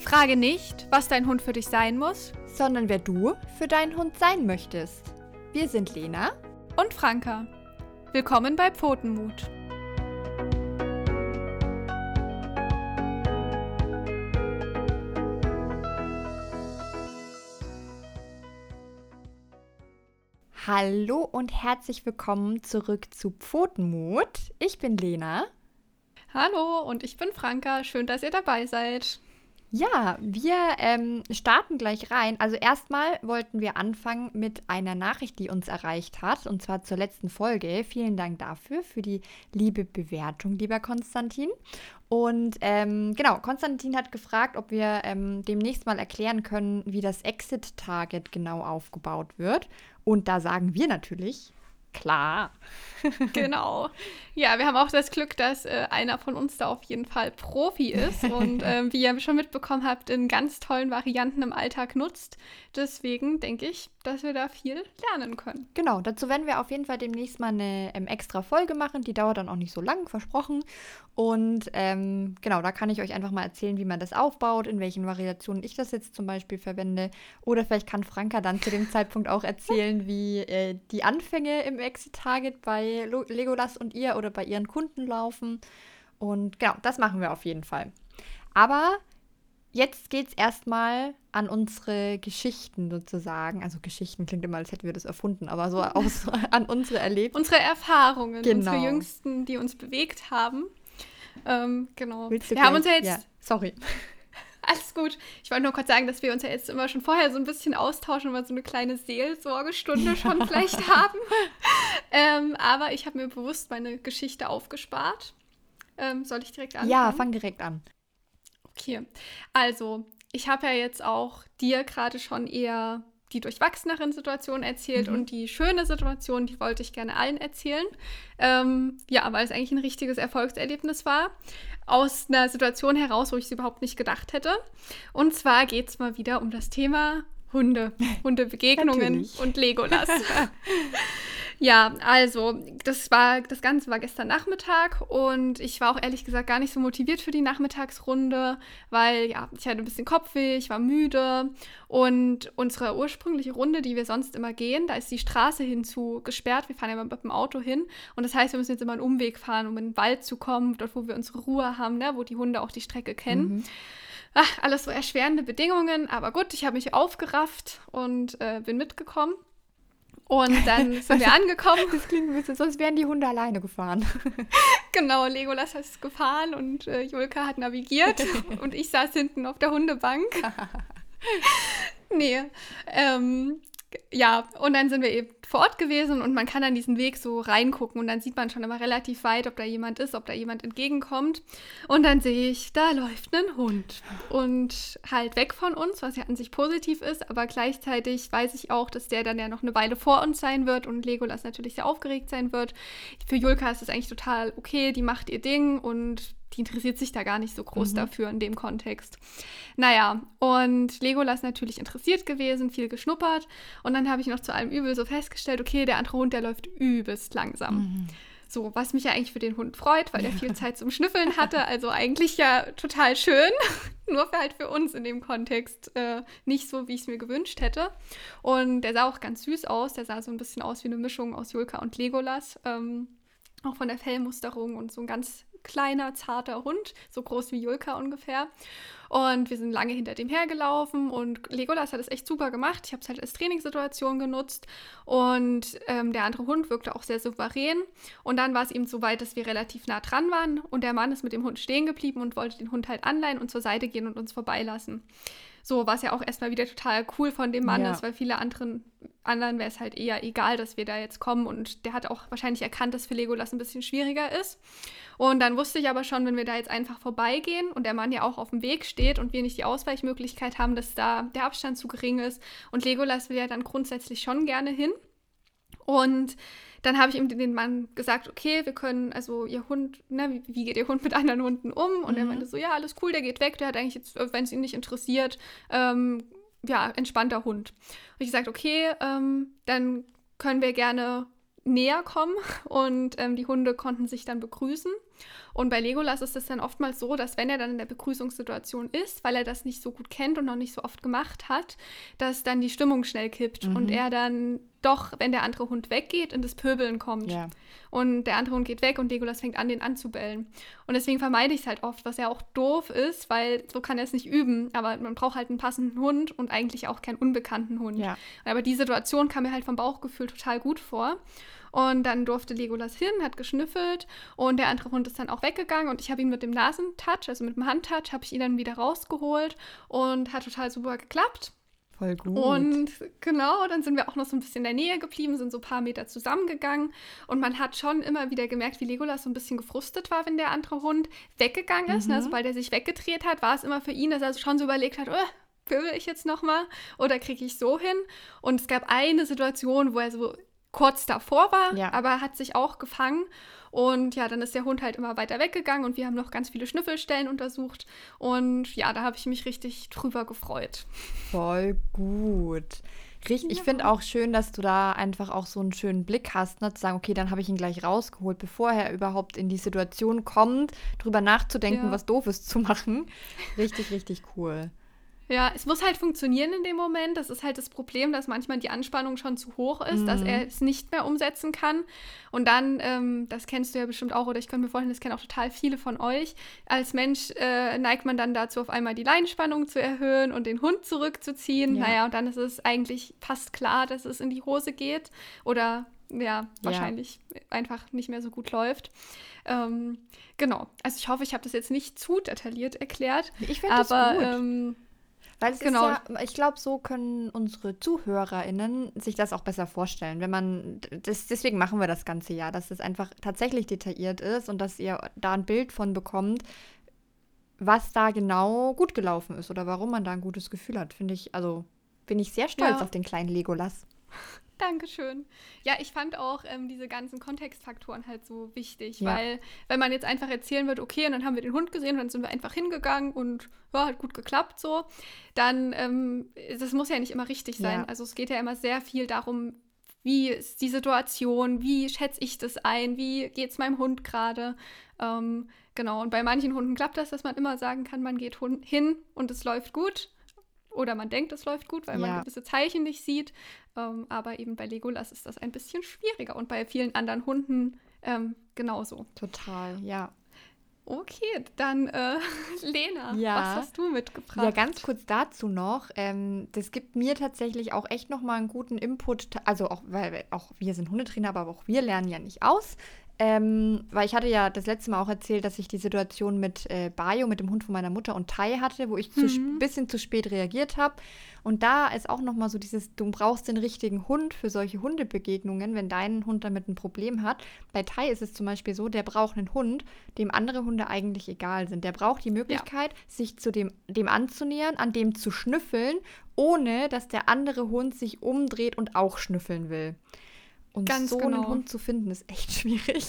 Frage nicht, was dein Hund für dich sein muss, sondern wer du für deinen Hund sein möchtest. Wir sind Lena und Franka. Willkommen bei Pfotenmut. Hallo und herzlich willkommen zurück zu Pfotenmut. Ich bin Lena. Hallo und ich bin Franka. Schön, dass ihr dabei seid. Ja, wir ähm, starten gleich rein. Also erstmal wollten wir anfangen mit einer Nachricht, die uns erreicht hat, und zwar zur letzten Folge. Vielen Dank dafür, für die liebe Bewertung, lieber Konstantin. Und ähm, genau, Konstantin hat gefragt, ob wir ähm, demnächst mal erklären können, wie das Exit-Target genau aufgebaut wird. Und da sagen wir natürlich, Klar. genau. Ja, wir haben auch das Glück, dass äh, einer von uns da auf jeden Fall Profi ist und äh, wie ihr schon mitbekommen habt, in ganz tollen Varianten im Alltag nutzt. Deswegen denke ich, dass wir da viel lernen können. Genau, dazu werden wir auf jeden Fall demnächst mal eine ähm, extra Folge machen. Die dauert dann auch nicht so lang, versprochen. Und ähm, genau, da kann ich euch einfach mal erzählen, wie man das aufbaut, in welchen Variationen ich das jetzt zum Beispiel verwende. Oder vielleicht kann Franka dann zu dem Zeitpunkt auch erzählen, wie äh, die Anfänge im Exit-Target bei Legolas und ihr oder bei ihren Kunden laufen. Und genau, das machen wir auf jeden Fall. Aber jetzt geht es erstmal an unsere Geschichten sozusagen. Also Geschichten klingt immer, als hätten wir das erfunden, aber so aus, an unsere Erlebnisse. Unsere Erfahrungen, genau. unsere jüngsten, die uns bewegt haben. Ähm, genau. Willst du wir haben uns ja jetzt. Ja, sorry. Alles gut. Ich wollte nur kurz sagen, dass wir uns ja jetzt immer schon vorher so ein bisschen austauschen, weil so eine kleine Seelsorgestunde schon vielleicht haben. ähm, aber ich habe mir bewusst meine Geschichte aufgespart. Ähm, soll ich direkt anfangen? Ja, fang direkt an. Okay, also ich habe ja jetzt auch dir gerade schon eher die durchwachseneren Situationen erzählt mhm. und die schöne Situation, die wollte ich gerne allen erzählen. Ähm, ja, weil es eigentlich ein richtiges Erfolgserlebnis war. Aus einer Situation heraus, wo ich es überhaupt nicht gedacht hätte. Und zwar geht es mal wieder um das Thema Hunde, Hundebegegnungen und Legolas. Ja, also das war das Ganze war gestern Nachmittag und ich war auch ehrlich gesagt gar nicht so motiviert für die Nachmittagsrunde, weil ja, ich hatte ein bisschen Kopfweh, ich war müde und unsere ursprüngliche Runde, die wir sonst immer gehen, da ist die Straße hinzu gesperrt. Wir fahren ja immer mit dem Auto hin und das heißt, wir müssen jetzt immer einen Umweg fahren, um in den Wald zu kommen, dort wo wir unsere Ruhe haben, ne, wo die Hunde auch die Strecke kennen. Mhm. Ach, alles so erschwerende Bedingungen, aber gut, ich habe mich aufgerafft und äh, bin mitgekommen. Und dann sind wir angekommen. Das klingt ein bisschen so, als wären die Hunde alleine gefahren. genau, Legolas ist gefahren und äh, Julka hat navigiert und ich saß hinten auf der Hundebank. nee, ähm, ja, und dann sind wir eben vor Ort gewesen und man kann an diesen Weg so reingucken und dann sieht man schon immer relativ weit, ob da jemand ist, ob da jemand entgegenkommt. Und dann sehe ich, da läuft ein Hund und halt weg von uns, was ja an sich positiv ist, aber gleichzeitig weiß ich auch, dass der dann ja noch eine Weile vor uns sein wird und Legolas natürlich sehr aufgeregt sein wird. Für Julka ist das eigentlich total okay, die macht ihr Ding und die interessiert sich da gar nicht so groß mhm. dafür in dem Kontext. Naja, und Legolas natürlich interessiert gewesen, viel geschnuppert. Und dann habe ich noch zu allem Übel so festgestellt, okay, der andere Hund, der läuft übelst langsam. Mhm. So, was mich ja eigentlich für den Hund freut, weil er viel Zeit zum Schnüffeln hatte. Also eigentlich ja total schön. Nur für halt für uns in dem Kontext äh, nicht so, wie ich es mir gewünscht hätte. Und der sah auch ganz süß aus. Der sah so ein bisschen aus wie eine Mischung aus Julka und Legolas. Ähm, auch von der Fellmusterung und so ein ganz kleiner, zarter Hund, so groß wie Julka ungefähr. Und wir sind lange hinter dem hergelaufen und Legolas hat es echt super gemacht. Ich habe es halt als Trainingssituation genutzt und ähm, der andere Hund wirkte auch sehr souverän. Und dann war es eben so weit, dass wir relativ nah dran waren und der Mann ist mit dem Hund stehen geblieben und wollte den Hund halt anleihen und zur Seite gehen und uns vorbeilassen. So, was ja auch erstmal wieder total cool von dem Mann ja. ist, weil viele anderen, anderen wäre es halt eher egal, dass wir da jetzt kommen. Und der hat auch wahrscheinlich erkannt, dass für Legolas ein bisschen schwieriger ist. Und dann wusste ich aber schon, wenn wir da jetzt einfach vorbeigehen und der Mann ja auch auf dem Weg steht und wir nicht die Ausweichmöglichkeit haben, dass da der Abstand zu gering ist. Und Legolas will ja dann grundsätzlich schon gerne hin. Und dann habe ich ihm den Mann gesagt, okay, wir können, also ihr Hund, ne, wie, wie geht ihr Hund mit anderen Hunden um? Und mhm. er meinte so, ja, alles cool, der geht weg, der hat eigentlich jetzt, wenn es ihn nicht interessiert, ähm, ja, entspannter Hund. Und ich gesagt, okay, ähm, dann können wir gerne näher kommen und ähm, die Hunde konnten sich dann begrüßen. Und bei Legolas ist es dann oftmals so, dass wenn er dann in der Begrüßungssituation ist, weil er das nicht so gut kennt und noch nicht so oft gemacht hat, dass dann die Stimmung schnell kippt Mhm. und er dann doch, wenn der andere Hund weggeht, in das Pöbeln kommt. Ja. Und der andere Hund geht weg und Legolas fängt an, den anzubellen. Und deswegen vermeide ich es halt oft, was ja auch doof ist, weil so kann er es nicht üben. Aber man braucht halt einen passenden Hund und eigentlich auch keinen unbekannten Hund. Ja. Aber die Situation kam mir halt vom Bauchgefühl total gut vor. Und dann durfte Legolas hin, hat geschnüffelt und der andere Hund ist dann auch weggegangen und ich habe ihn mit dem Nasentouch, also mit dem Handtouch, habe ich ihn dann wieder rausgeholt und hat total super geklappt. Voll gut. Und genau, dann sind wir auch noch so ein bisschen in der Nähe geblieben, sind so ein paar Meter zusammengegangen. Und man hat schon immer wieder gemerkt, wie Legolas so ein bisschen gefrustet war, wenn der andere Hund weggegangen ist. Mhm. Ne? Sobald er sich weggedreht hat, war es immer für ihn, dass er schon so überlegt hat, oh, pöbel ich jetzt nochmal oder kriege ich so hin? Und es gab eine Situation, wo er so kurz davor war, Ja. aber er hat sich auch gefangen. Und ja, dann ist der Hund halt immer weiter weggegangen und wir haben noch ganz viele Schnüffelstellen untersucht. Und ja, da habe ich mich richtig drüber gefreut. Voll gut. Richtig, ich Ja. finde auch schön, dass du da einfach auch so einen schönen Blick hast, ne? zu sagen, okay, dann habe ich ihn gleich rausgeholt, bevor er überhaupt in die Situation kommt, drüber nachzudenken, Ja. was Doofes zu machen. Richtig, richtig cool. Ja, es muss halt funktionieren in dem Moment. Das ist halt das Problem, dass manchmal die Anspannung schon zu hoch ist, dass Mhm. er es nicht mehr umsetzen kann. Und dann, ähm, das kennst du ja bestimmt auch, oder ich könnte mir vorstellen, das kennen auch total viele von euch. Als Mensch äh, neigt man dann dazu, auf einmal die Leinspannung zu erhöhen und den Hund zurückzuziehen. Ja. Naja, und dann ist es eigentlich fast klar, dass es in die Hose geht. Oder ja, wahrscheinlich einfach nicht mehr so gut läuft. Ähm, genau. Also ich hoffe, ich habe das jetzt nicht zu detailliert erklärt. Ich finde das gut. ähm, Weil es Genau. ist ja, ich glaube, so können unsere ZuhörerInnen sich das auch besser vorstellen. Wenn man, das, deswegen machen wir das ganze Jahr, dass es einfach tatsächlich detailliert ist und dass ihr da ein Bild von bekommt, was da genau gut gelaufen ist oder warum man da ein gutes Gefühl hat. Finde ich, also bin ich sehr stolz Ja. auf den kleinen Legolas. Dankeschön. Ja, ich fand auch ähm, diese ganzen Kontextfaktoren halt so wichtig, Ja. weil wenn man jetzt einfach erzählen wird, okay, und dann haben wir den Hund gesehen und dann sind wir einfach hingegangen und ja, hat gut geklappt so, dann, ähm, das muss ja nicht immer richtig sein. Ja. Also es geht ja immer sehr viel darum, wie ist die Situation, wie schätze ich das ein, wie geht es meinem Hund gerade. Ähm, genau, und bei manchen Hunden klappt das, dass man immer sagen kann, man geht hin und es läuft gut. Oder man denkt, es läuft gut, weil man Ja. gewisse Zeichen nicht sieht. Ähm, aber eben bei Legolas ist das ein bisschen schwieriger und bei vielen anderen Hunden ähm, genauso. Total, ja. Okay, dann äh, Lena, Ja. was hast du mitgebracht? Ja, ganz kurz dazu noch. Ähm, das gibt mir tatsächlich auch echt nochmal einen guten Input. Also auch, weil wir- auch wir sind Hundetrainer, aber auch wir lernen ja nicht aus. Ähm, weil ich hatte ja das letzte Mal auch erzählt, dass ich die Situation mit äh, Bayo, mit dem Hund von meiner Mutter und Tai hatte, wo ich ein Mhm. bisschen zu spät reagiert habe. Und da ist auch nochmal so dieses, du brauchst den richtigen Hund für solche Hundebegegnungen, wenn dein Hund damit ein Problem hat. Bei Tai ist es zum Beispiel so, der braucht einen Hund, dem andere Hunde eigentlich egal sind. Der braucht die Möglichkeit, sich zu dem, dem anzunähern, an dem zu schnüffeln, ohne dass der andere Hund sich umdreht und auch schnüffeln will. Und Ganz so einen genau. Hund zu finden, ist echt schwierig.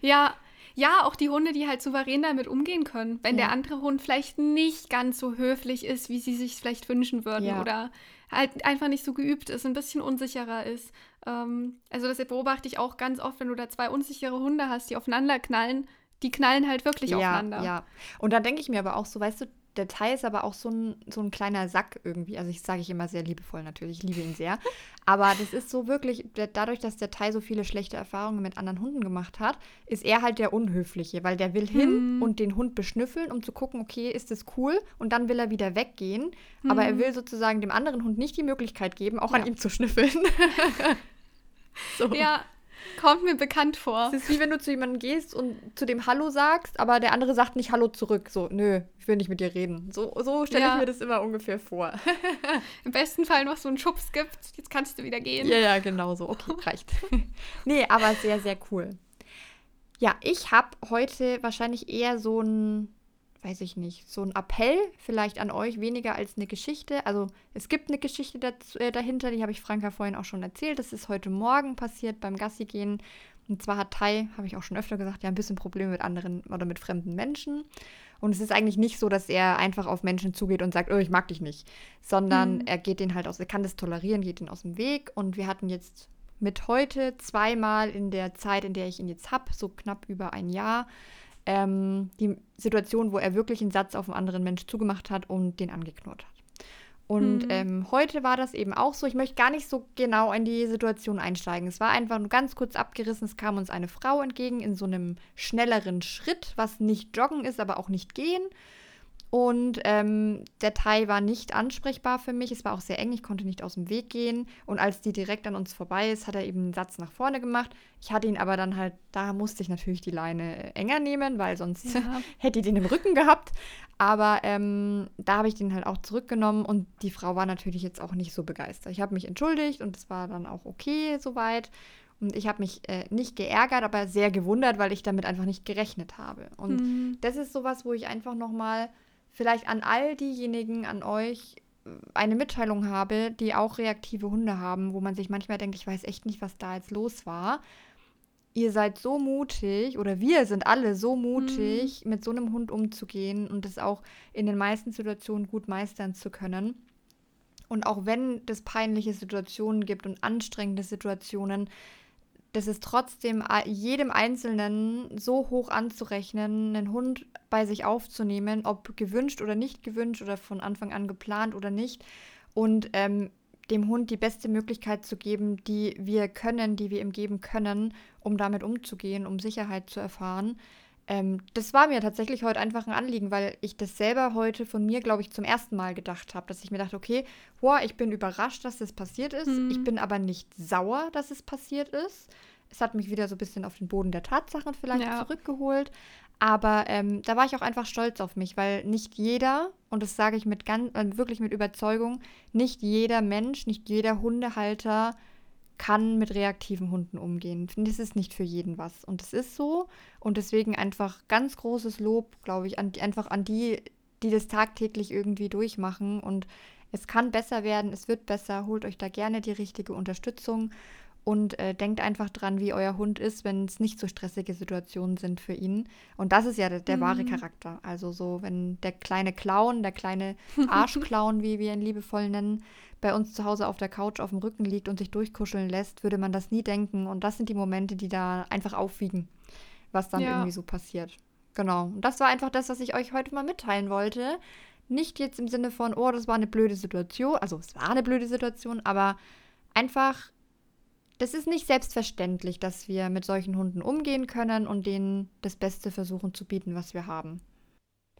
Ja, ja, auch die Hunde, die halt souverän damit umgehen können. Wenn Ja. der andere Hund vielleicht nicht ganz so höflich ist, wie sie sich vielleicht wünschen würden Ja. oder halt einfach nicht so geübt ist, ein bisschen unsicherer ist. Ähm, also das beobachte ich auch ganz oft, wenn du da zwei unsichere Hunde hast, die aufeinander knallen. Die knallen halt wirklich ja, aufeinander. ja. Und da denke ich mir aber auch so, weißt du, der Tai ist aber auch so ein, so ein kleiner Sack irgendwie. Also ich sage ich immer sehr liebevoll natürlich, ich liebe ihn sehr. Aber das ist so wirklich, dadurch, dass der Tai so viele schlechte Erfahrungen mit anderen Hunden gemacht hat, ist er halt der Unhöfliche, weil der will hin Hm. und den Hund beschnüffeln, um zu gucken, okay, ist das cool? Und dann will er wieder weggehen. Aber er Hm. will sozusagen dem anderen Hund nicht die Möglichkeit geben, auch an Ja. ihm zu schnüffeln. so. Ja, kommt mir bekannt vor. Es ist wie wenn du zu jemandem gehst und zu dem Hallo sagst, aber der andere sagt nicht Hallo zurück. So, nö, ich will nicht mit dir reden. So, so stelle Ja. ich mir das immer ungefähr vor. Im besten Fall noch so einen Schubs gibt, jetzt kannst du wieder gehen. ja, ja, genau so. Okay, reicht. nee, aber sehr, sehr cool. Ja, ich habe heute wahrscheinlich eher so ein, weiß ich nicht, so ein Appell vielleicht an euch, weniger als eine Geschichte. Also es gibt eine Geschichte dazu, äh, dahinter, die habe ich Franka vorhin auch schon erzählt. Das ist heute Morgen passiert beim Gassi gehen. Und zwar hat Tai, habe ich auch schon öfter gesagt, ja ein bisschen Probleme mit anderen oder mit fremden Menschen. Und es ist eigentlich nicht so, dass er einfach auf Menschen zugeht und sagt, oh, ich mag dich nicht. Sondern Mhm. er geht den halt aus, er kann das tolerieren, geht den aus dem Weg. Und wir hatten jetzt mit heute zweimal in der Zeit, in der ich ihn jetzt habe, so knapp über ein Jahr, ähm, die Situation, wo er wirklich einen Satz auf einen anderen Mensch zugemacht hat und den angeknurrt hat. Und mhm. ähm, heute war das eben auch so. Ich möchte gar nicht so genau in die Situation einsteigen. Es war einfach nur ganz kurz abgerissen. Es kam uns eine Frau entgegen in so einem schnelleren Schritt, was nicht joggen ist, aber auch nicht gehen. Und ähm, der Thai war nicht ansprechbar für mich. Es war auch sehr eng, ich konnte nicht aus dem Weg gehen. Und als die direkt an uns vorbei ist, hat er eben einen Satz nach vorne gemacht. Ich hatte ihn aber dann halt, da musste ich natürlich die Leine enger nehmen, weil sonst ja. hätte ich den im Rücken gehabt. Aber ähm, da habe ich den halt auch zurückgenommen und die Frau war natürlich jetzt auch nicht so begeistert. Ich habe mich entschuldigt und es war dann auch okay soweit. Und ich habe mich äh, nicht geärgert, aber sehr gewundert, weil ich damit einfach nicht gerechnet habe. Und mhm. das ist sowas, wo ich einfach nochmal vielleicht an all diejenigen, an euch äh, eine Mitteilung habe, die auch reaktive Hunde haben, wo man sich manchmal denkt, ich weiß echt nicht, was da jetzt los war. Ihr seid so mutig oder wir sind alle so mutig, mhm. mit so einem Hund umzugehen und es auch in den meisten Situationen gut meistern zu können. Und auch wenn es peinliche Situationen gibt und anstrengende Situationen, das ist trotzdem jedem Einzelnen so hoch anzurechnen, einen Hund bei sich aufzunehmen, ob gewünscht oder nicht gewünscht oder von Anfang an geplant oder nicht. Und ähm, dem Hund die beste Möglichkeit zu geben, die wir können, die wir ihm geben können, um damit umzugehen, um Sicherheit zu erfahren. Ähm, das war mir tatsächlich heute einfach ein Anliegen, weil ich das selber heute von mir, glaube ich, zum ersten Mal gedacht habe, dass ich mir dachte, okay, boah, ich bin überrascht, dass das passiert ist. Mhm. Ich bin aber nicht sauer, dass es passiert ist. Es hat mich wieder so ein bisschen auf den Boden der Tatsachen vielleicht ja. zurückgeholt. Aber ähm, da war ich auch einfach stolz auf mich, weil nicht jeder, und das sage ich mit ganz, äh, wirklich mit Überzeugung, nicht jeder Mensch, nicht jeder Hundehalter kann mit reaktiven Hunden umgehen. Das ist nicht für jeden was. Und es ist so. Und deswegen einfach ganz großes Lob, glaube ich, an, einfach an die, die das tagtäglich irgendwie durchmachen. Und es kann besser werden, es wird besser. Holt euch da gerne die richtige Unterstützung. Und äh, denkt einfach dran, wie euer Hund ist, wenn es nicht so stressige Situationen sind für ihn. Und das ist ja der, der mhm. wahre Charakter. Also so, wenn der kleine Clown, der kleine Arschclown, wie wir ihn liebevoll nennen, bei uns zu Hause auf der Couch auf dem Rücken liegt und sich durchkuscheln lässt, würde man das nie denken. Und das sind die Momente, die da einfach aufwiegen, was dann ja. irgendwie so passiert. Genau. Und das war einfach das, was ich euch heute mal mitteilen wollte. Nicht jetzt im Sinne von, oh, das war eine blöde Situation. Also es war eine blöde Situation, aber einfach, das ist nicht selbstverständlich, dass wir mit solchen Hunden umgehen können und denen das Beste versuchen zu bieten, was wir haben.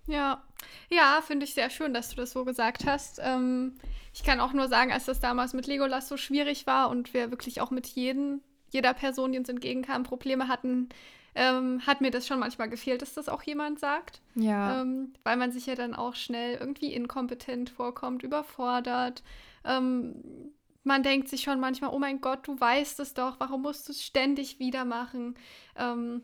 Ja, ja, finde ich sehr schön, dass du das so gesagt hast. Ähm, ich kann auch nur sagen, als das damals mit Legolas so schwierig war und wir wirklich auch mit jedem, jeder Person, die uns entgegenkam, Probleme hatten, ähm, hat mir das schon manchmal gefehlt, dass das auch jemand sagt. Ja. Ähm, weil man sich ja dann auch schnell irgendwie inkompetent vorkommt, überfordert. Ähm, man denkt sich schon manchmal, oh mein Gott, du weißt es doch, warum musst du es ständig wieder machen? Ähm,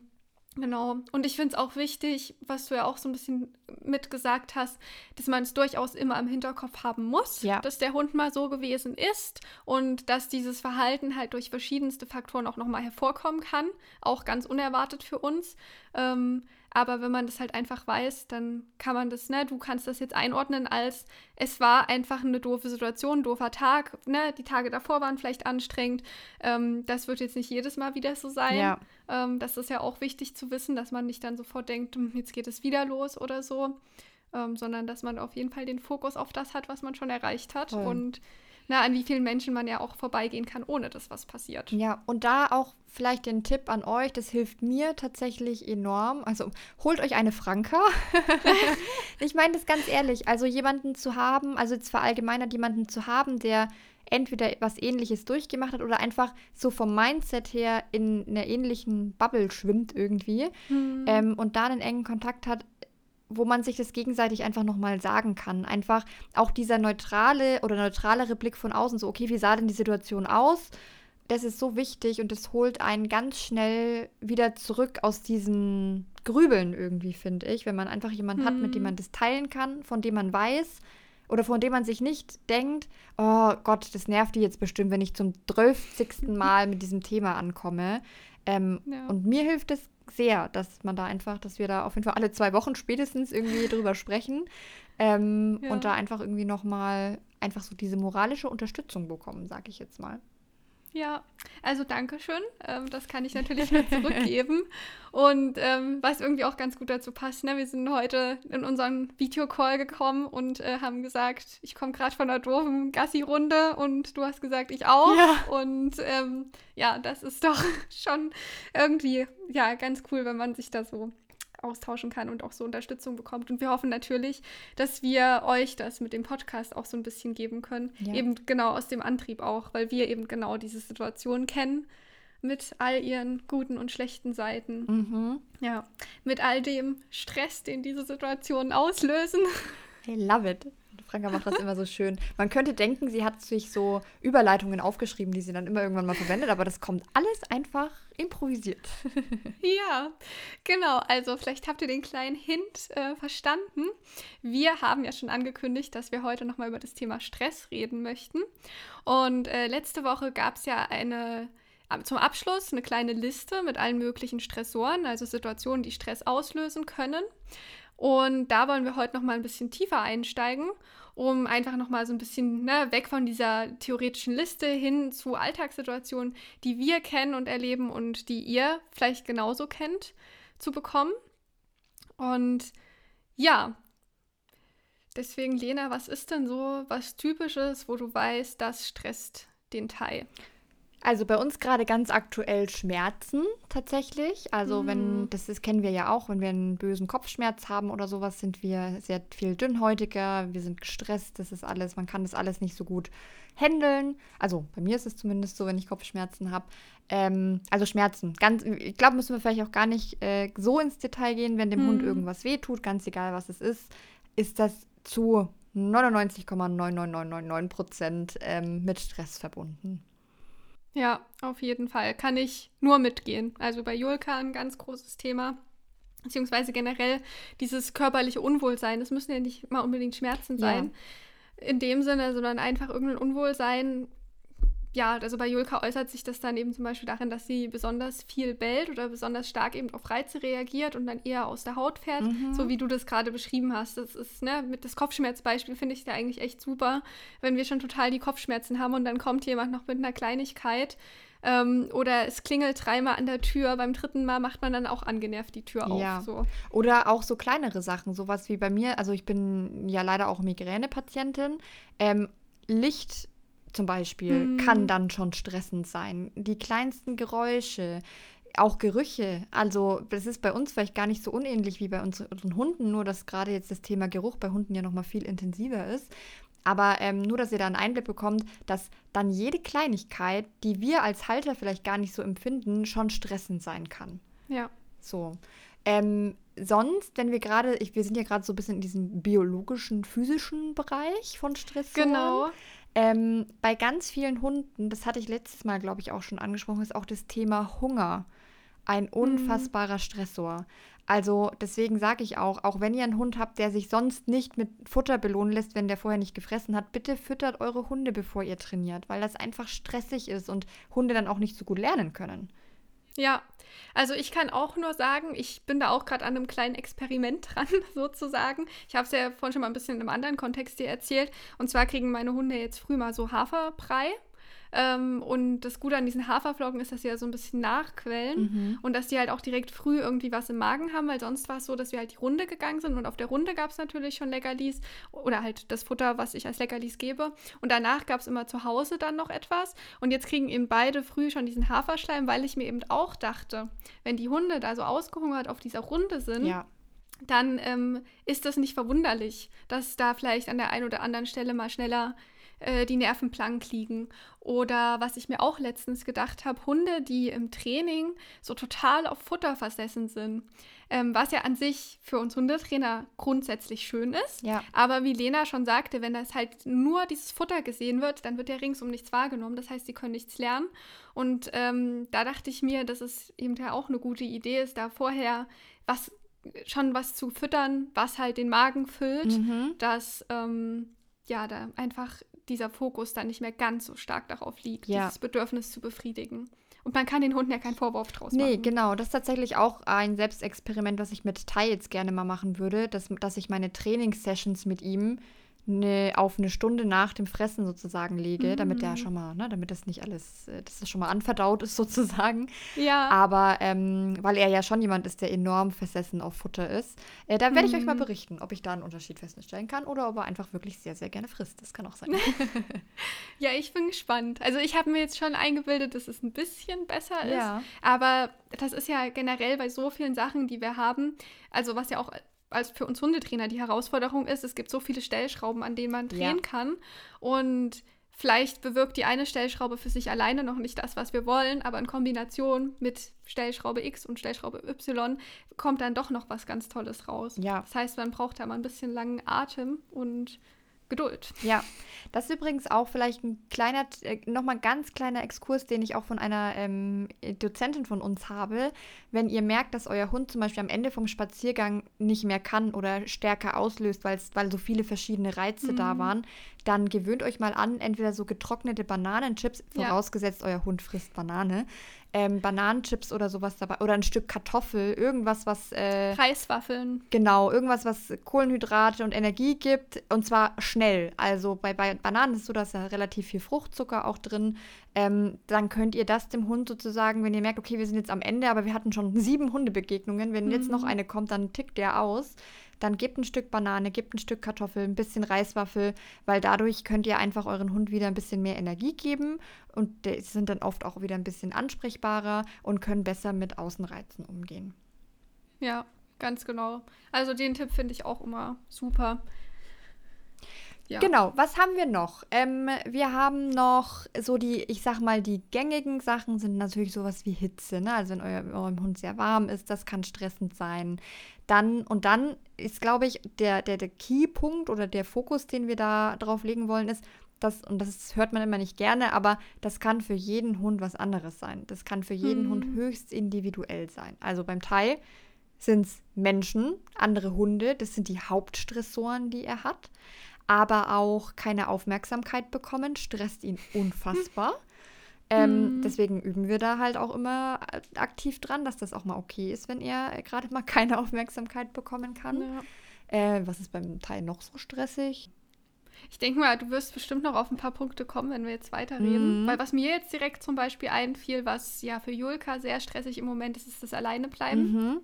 Genau. Und ich finde es auch wichtig, was du ja auch so ein bisschen mitgesagt hast, dass man es durchaus immer im Hinterkopf haben muss, ja. dass der Hund mal so gewesen ist und dass dieses Verhalten halt durch verschiedenste Faktoren auch nochmal hervorkommen kann, auch ganz unerwartet für uns. Ähm, aber wenn man das halt einfach weiß, dann kann man das, ne, du kannst das jetzt einordnen als, es war einfach eine doofe Situation, ein doofer Tag, ne, die Tage davor waren vielleicht anstrengend. Ähm, das wird jetzt nicht jedes Mal wieder so sein. Ja. Ähm, das ist ja auch wichtig zu wissen, dass man nicht dann sofort denkt, hm, jetzt geht es wieder los oder so, ähm, sondern dass man auf jeden Fall den Fokus auf das hat, was man schon erreicht hat. Voll. Und na, an wie vielen Menschen man ja auch vorbeigehen kann, ohne dass was passiert. Ja, und da auch vielleicht den Tipp an euch, das hilft mir tatsächlich enorm. Also holt euch eine Franka. ich meine das ganz ehrlich, also jemanden zu haben, also jetzt verallgemeinert jemanden zu haben, der entweder was ähnliches durchgemacht hat oder einfach so vom Mindset her in einer ähnlichen Bubble schwimmt irgendwie mhm. ähm, und da einen engen Kontakt hat, wo man sich das gegenseitig einfach nochmal sagen kann. Einfach auch dieser neutrale oder neutralere Blick von außen, so, okay, wie sah denn die Situation aus? Das ist so wichtig und das holt einen ganz schnell wieder zurück aus diesen Grübeln irgendwie, finde ich. Wenn man einfach jemanden mhm. hat, mit dem mhm. man das teilen kann, von dem man weiß oder von dem man sich nicht denkt, oh Gott, das nervt die jetzt bestimmt, wenn ich zum 12. Mal mit diesem Thema ankomme. Ähm, ja. Und mir hilft es sehr, dass man da einfach, dass wir da auf jeden Fall alle zwei Wochen spätestens irgendwie drüber sprechen ähm, ja. und da einfach irgendwie nochmal einfach so diese moralische Unterstützung bekommen, sag ich jetzt mal. Ja, also danke schön. Ähm, das kann ich natürlich mit zurückgeben. und ähm, was irgendwie auch ganz gut dazu passt, ne? wir sind heute in unseren Videocall gekommen und äh, haben gesagt, ich komme gerade von einer doofen Gassi-Runde und du hast gesagt, ich auch. Ja. Und ähm, ja, das ist doch schon irgendwie ja ganz cool, wenn man sich da so austauschen kann und auch so Unterstützung bekommt. Und wir hoffen natürlich, dass wir euch das mit dem Podcast auch so ein bisschen geben können. Ja. Eben genau aus dem Antrieb auch, weil wir eben genau diese Situation kennen mit all ihren guten und schlechten Seiten. Mhm. Ja, mit all dem Stress, den diese Situationen auslösen. I love it. Franka macht das immer so schön. Man könnte denken, sie hat sich so Überleitungen aufgeschrieben, die sie dann immer irgendwann mal verwendet, aber das kommt alles einfach improvisiert. ja, genau. Also vielleicht habt ihr den kleinen Hint äh, verstanden. Wir haben ja schon angekündigt, dass wir heute nochmal über das Thema Stress reden möchten. Und äh, letzte Woche gab es ja eine zum Abschluss eine kleine Liste mit allen möglichen Stressoren, also Situationen, die Stress auslösen können. Und da wollen wir heute noch mal ein bisschen tiefer einsteigen, um einfach noch mal so ein bisschen ne, weg von dieser theoretischen Liste hin zu Alltagssituationen, die wir kennen und erleben und die ihr vielleicht genauso kennt, zu bekommen. Und ja, deswegen, Lena, was ist denn so was Typisches, wo du weißt, das stresst den Teil? Also bei uns gerade ganz aktuell Schmerzen tatsächlich. Also mhm. wenn, das ist, kennen wir ja auch, wenn wir einen bösen Kopfschmerz haben oder sowas, sind wir sehr viel dünnhäutiger, wir sind gestresst, das ist alles, man kann das alles nicht so gut handeln. Also bei mir ist es zumindest so, wenn ich Kopfschmerzen habe. Ähm, also Schmerzen. Ganz, ich glaube, müssen wir vielleicht auch gar nicht äh, so ins Detail gehen, wenn dem mhm. Hund irgendwas wehtut, ganz egal was es ist, ist das zu 99,9999 Prozent ähm, mit Stress verbunden. Ja, auf jeden Fall. Kann ich nur mitgehen. Also bei Julka ein ganz großes Thema. Beziehungsweise generell dieses körperliche Unwohlsein. Das müssen ja nicht mal unbedingt Schmerzen sein. Ja. In dem Sinne, sondern einfach irgendein Unwohlsein, ja, also bei Julka äußert sich das dann eben zum Beispiel darin, dass sie besonders viel bellt oder besonders stark eben auf Reize reagiert und dann eher aus der Haut fährt, mhm. so wie du das gerade beschrieben hast. Das ist, ne, mit das Kopfschmerzbeispiel finde ich da eigentlich echt super, wenn wir schon total die Kopfschmerzen haben und dann kommt jemand noch mit einer Kleinigkeit ähm, oder es klingelt dreimal an der Tür, beim dritten Mal macht man dann auch angenervt die Tür ja. auf. So. Oder auch so kleinere Sachen, sowas wie bei mir, also ich bin ja leider auch Migränepatientin. Ähm, Licht zum Beispiel mhm. kann dann schon stressend sein. Die kleinsten Geräusche, auch Gerüche. Also das ist bei uns vielleicht gar nicht so unähnlich wie bei unseren Hunden, nur dass gerade jetzt das Thema Geruch bei Hunden ja noch mal viel intensiver ist. Aber ähm, nur, dass ihr da einen Einblick bekommt, dass dann jede Kleinigkeit, die wir als Halter vielleicht gar nicht so empfinden, schon stressend sein kann. Ja. So. Ähm, sonst, wenn wir gerade, wir sind ja gerade so ein bisschen in diesem biologischen, physischen Bereich von Stress. Genau. Ähm, bei ganz vielen Hunden, das hatte ich letztes Mal, glaube ich, auch schon angesprochen, ist auch das Thema Hunger ein mhm. unfassbarer Stressor. Also deswegen sage ich auch, auch wenn ihr einen Hund habt, der sich sonst nicht mit Futter belohnen lässt, wenn der vorher nicht gefressen hat, bitte füttert eure Hunde, bevor ihr trainiert, weil das einfach stressig ist und Hunde dann auch nicht so gut lernen können. Ja, also ich kann auch nur sagen, ich bin da auch gerade an einem kleinen Experiment dran, sozusagen. Ich habe es ja vorhin schon mal ein bisschen in einem anderen Kontext dir erzählt. Und zwar kriegen meine Hunde jetzt früh mal so Haferbrei. Ähm, und das Gute an diesen Haferflocken ist, dass sie ja so ein bisschen nachquellen mhm. und dass die halt auch direkt früh irgendwie was im Magen haben, weil sonst war es so, dass wir halt die Runde gegangen sind und auf der Runde gab es natürlich schon Leckerlis oder halt das Futter, was ich als Leckerlis gebe. Und danach gab es immer zu Hause dann noch etwas. Und jetzt kriegen eben beide früh schon diesen Haferschleim, weil ich mir eben auch dachte, wenn die Hunde da so ausgehungert auf dieser Runde sind, ja dann ähm, ist das nicht verwunderlich, dass da vielleicht an der einen oder anderen Stelle mal schneller äh, die Nerven blank liegen. Oder was ich mir auch letztens gedacht habe, Hunde, die im Training so total auf Futter versessen sind. Ähm, was ja an sich für uns Hundetrainer grundsätzlich schön ist. Ja. Aber wie Lena schon sagte, wenn das halt nur dieses Futter gesehen wird, dann wird ja ringsum nichts wahrgenommen. Das heißt, sie können nichts lernen. Und ähm, da dachte ich mir, dass es eben ja auch eine gute Idee ist, da vorher was schon was zu füttern, was halt den Magen füllt, mhm. dass ähm, ja da einfach dieser Fokus dann nicht mehr ganz so stark darauf liegt, ja. dieses Bedürfnis zu befriedigen. Und man kann den Hunden ja keinen Vorwurf draus machen. Nee, genau. Das ist tatsächlich auch ein Selbstexperiment, was ich mit Tai jetzt gerne mal machen würde, dass, dass ich meine Trainingssessions mit ihm ne, auf eine Stunde nach dem Fressen sozusagen lege, mhm. damit der schon mal, ne, damit das nicht alles, äh, dass das schon mal anverdaut ist sozusagen. Ja. Aber ähm, weil er ja schon jemand ist, der enorm versessen auf Futter ist, äh, da werde ich euch mal mhm. berichten, ob ich da einen Unterschied feststellen kann oder ob er einfach wirklich sehr, sehr gerne frisst. Das kann auch sein. ja, ich bin gespannt. Also ich habe mir jetzt schon eingebildet, dass es ein bisschen besser ist. Ja. Aber das ist ja generell bei so vielen Sachen, die wir haben, also was ja auch als für uns Hundetrainer die Herausforderung ist, es gibt so viele Stellschrauben, an denen man drehen ja. kann. Und vielleicht bewirkt die eine Stellschraube für sich alleine noch nicht das, was wir wollen, aber in Kombination mit Stellschraube X und Stellschraube Y kommt dann doch noch was ganz Tolles raus. Ja. Das heißt, man braucht da mal ein bisschen langen Atem und Geduld. Ja, das ist übrigens auch vielleicht ein kleiner, äh, nochmal ganz kleiner Exkurs, den ich auch von einer ähm, Dozentin von uns habe. Wenn ihr merkt, dass euer Hund zum Beispiel am Ende vom Spaziergang nicht mehr kann oder stärker auslöst, weil so viele verschiedene Reize mhm. da waren, dann gewöhnt euch mal an, entweder so getrocknete Bananenchips, vorausgesetzt ja. euer Hund frisst Banane, ähm, Bananenchips oder sowas dabei oder ein Stück Kartoffel, irgendwas, was. Äh, Reiswaffeln. Genau, irgendwas, was Kohlenhydrate und Energie gibt und zwar schnell. Also bei, bei Bananen ist es so, dass da relativ viel Fruchtzucker auch drin. Ähm, dann könnt ihr das dem Hund sozusagen, wenn ihr merkt, okay, wir sind jetzt am Ende, aber wir hatten schon sieben Hundebegegnungen, wenn mhm. jetzt noch mhm. eine kommt, dann tickt der aus dann gebt ein Stück Banane, gebt ein Stück Kartoffel, ein bisschen Reiswaffel, weil dadurch könnt ihr einfach euren Hund wieder ein bisschen mehr Energie geben und die sind dann oft auch wieder ein bisschen ansprechbarer und können besser mit Außenreizen umgehen. Ja, ganz genau. Also den Tipp finde ich auch immer super. Ja. Genau, was haben wir noch? Ähm, wir haben noch so die, ich sag mal, die gängigen Sachen sind natürlich sowas wie Hitze. Ne? Also wenn euer, eurem Hund sehr warm ist, das kann stressend sein. Dann, und dann ist, glaube ich, der, der, der Keypunkt oder der Fokus, den wir da drauf legen wollen, ist, das, und das hört man immer nicht gerne, aber das kann für jeden Hund was anderes sein. Das kann für jeden mhm. Hund höchst individuell sein. Also beim Thai sind es Menschen, andere Hunde, das sind die Hauptstressoren, die er hat. Aber auch keine Aufmerksamkeit bekommen, stresst ihn unfassbar. Ähm, mhm. Deswegen üben wir da halt auch immer aktiv dran, dass das auch mal okay ist, wenn er gerade mal keine Aufmerksamkeit bekommen kann. Ja. Äh, was ist beim Teil noch so stressig? Ich denke mal, du wirst bestimmt noch auf ein paar Punkte kommen, wenn wir jetzt weiterreden. Mhm. Weil was mir jetzt direkt zum Beispiel einfiel, was ja für Julka sehr stressig im Moment ist, ist das Alleinebleiben. Mhm.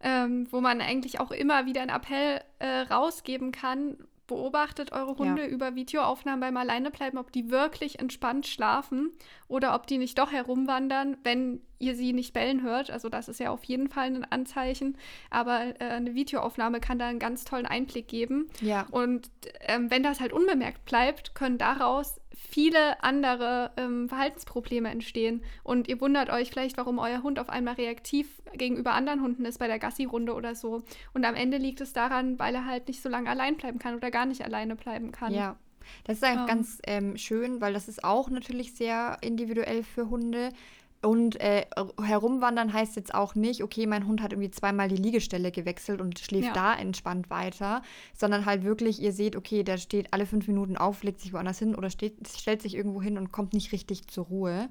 Ähm, wo man eigentlich auch immer wieder einen Appell äh, rausgeben kann, beobachtet eure Hunde ja. über Videoaufnahmen beim Alleinebleiben, ob die wirklich entspannt schlafen oder ob die nicht doch herumwandern, wenn ihr sie nicht bellen hört. Also das ist ja auf jeden Fall ein Anzeichen. Aber äh, eine Videoaufnahme kann da einen ganz tollen Einblick geben. Ja. Und ähm, wenn das halt unbemerkt bleibt, können daraus viele andere ähm, Verhaltensprobleme entstehen. Und ihr wundert euch vielleicht, warum euer Hund auf einmal reaktiv gegenüber anderen Hunden ist bei der Gassi-Runde oder so. Und am Ende liegt es daran, weil er halt nicht so lange allein bleiben kann oder gar nicht alleine bleiben kann. Ja. Das ist einfach um. ganz ähm, schön, weil das ist auch natürlich sehr individuell für Hunde. Und äh, herumwandern heißt jetzt auch nicht, okay, mein Hund hat irgendwie zweimal die Liegestelle gewechselt und schläft ja. da entspannt weiter, sondern halt wirklich, ihr seht, okay, der steht alle fünf Minuten auf, legt sich woanders hin oder steht, stellt sich irgendwo hin und kommt nicht richtig zur Ruhe.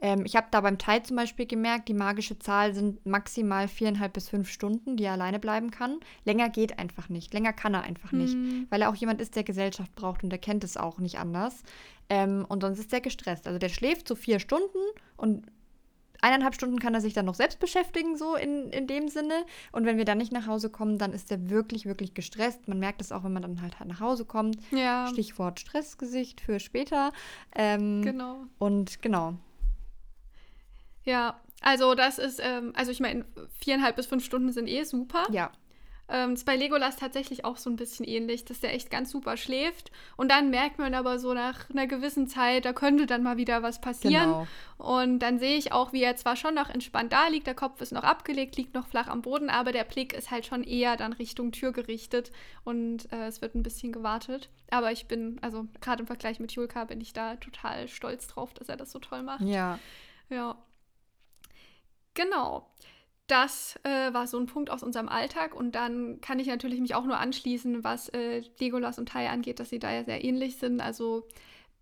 Ähm, ich habe da beim Teil zum Beispiel gemerkt, die magische Zahl sind maximal viereinhalb bis fünf Stunden, die er alleine bleiben kann. Länger geht einfach nicht. Länger kann er einfach nicht, hm. weil er auch jemand ist, der Gesellschaft braucht und der kennt es auch nicht anders. Ähm, und sonst ist er gestresst. Also der schläft so vier Stunden und eineinhalb Stunden kann er sich dann noch selbst beschäftigen, so in, in dem Sinne. Und wenn wir dann nicht nach Hause kommen, dann ist er wirklich, wirklich gestresst. Man merkt es auch, wenn man dann halt, nach Hause kommt. Ja. Stichwort Stressgesicht für später. Ähm, genau. Und genau. Ja, also das ist, ähm, also ich meine, viereinhalb bis fünf Stunden sind eh super. Ja. Ähm, ist bei Legolas tatsächlich auch so ein bisschen ähnlich, dass der echt ganz super schläft. Und dann merkt man aber so nach einer gewissen Zeit, da könnte dann mal wieder was passieren. Genau. Und dann sehe ich auch, wie er zwar schon noch entspannt da liegt, der Kopf ist noch abgelegt, liegt noch flach am Boden, aber der Blick ist halt schon eher dann Richtung Tür gerichtet und äh, es wird ein bisschen gewartet. Aber ich bin, also gerade im Vergleich mit Julka bin ich da total stolz drauf, dass er das so toll macht. Ja. Ja. Genau das äh, war so ein Punkt aus unserem Alltag. Und dann kann ich natürlich mich auch nur anschließen, was äh, Legolas und Tai angeht, dass sie da ja sehr ähnlich sind. Also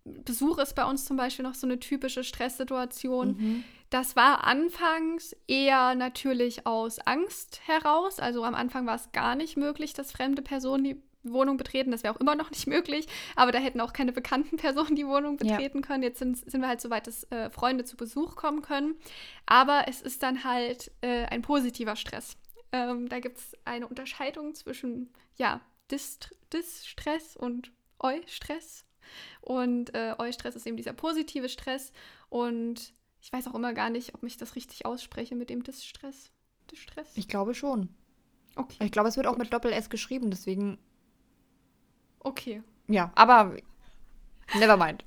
Besuch ist bei uns zum Beispiel noch so eine typische Stresssituation. Mhm. Das war anfangs eher natürlich aus Angst heraus. Also am Anfang war es gar nicht möglich, dass fremde Personen die Wohnung betreten. Das wäre auch immer noch nicht möglich. Aber da hätten auch keine bekannten Personen die Wohnung betreten ja. können. Jetzt sind, sind wir halt so weit, dass äh, Freunde zu Besuch kommen können. Aber es ist dann halt äh, ein positiver Stress. Ähm, da gibt es eine Unterscheidung zwischen, ja, Distress und Eustress. Und äh, Eustress ist eben dieser positive Stress. Und ich weiß auch immer gar nicht, ob ich das richtig ausspreche mit dem Distress. Distress? Ich glaube schon. Okay. Ich glaube, es wird auch mit Doppel-S geschrieben, deswegen. Okay. Ja, aber never mind.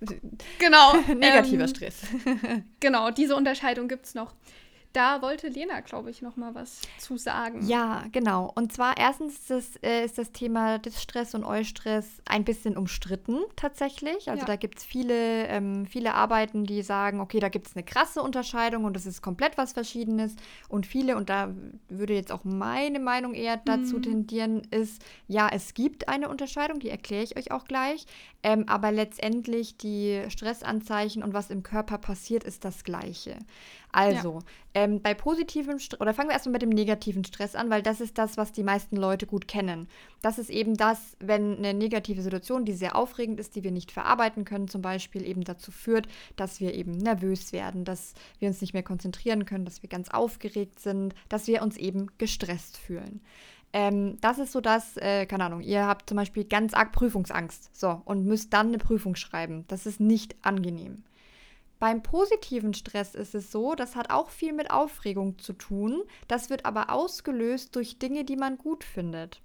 Genau. Negativer ähm, Stress. genau, diese Unterscheidung gibt es noch. Da wollte Lena, glaube ich, noch mal was zu sagen. Ja, genau. Und zwar erstens ist das, äh, ist das Thema Distress und Eustress ein bisschen umstritten tatsächlich. Also ja. da gibt es viele, ähm, viele Arbeiten, die sagen, okay, da gibt es eine krasse Unterscheidung und das ist komplett was Verschiedenes. Und viele, und da würde jetzt auch meine Meinung eher dazu mhm. tendieren, ist, ja, es gibt eine Unterscheidung, die erkläre ich euch auch gleich. Ähm, aber letztendlich die Stressanzeichen und was im Körper passiert, ist das Gleiche. Also, ja. ähm, bei positivem Stress, oder fangen wir erstmal mit dem negativen Stress an, weil das ist das, was die meisten Leute gut kennen. Das ist eben das, wenn eine negative Situation, die sehr aufregend ist, die wir nicht verarbeiten können, zum Beispiel eben dazu führt, dass wir eben nervös werden, dass wir uns nicht mehr konzentrieren können, dass wir ganz aufgeregt sind, dass wir uns eben gestresst fühlen. Ähm, das ist so das, äh, keine Ahnung, ihr habt zum Beispiel ganz arg Prüfungsangst, so, und müsst dann eine Prüfung schreiben. Das ist nicht angenehm. Beim positiven Stress ist es so, das hat auch viel mit Aufregung zu tun. Das wird aber ausgelöst durch Dinge, die man gut findet.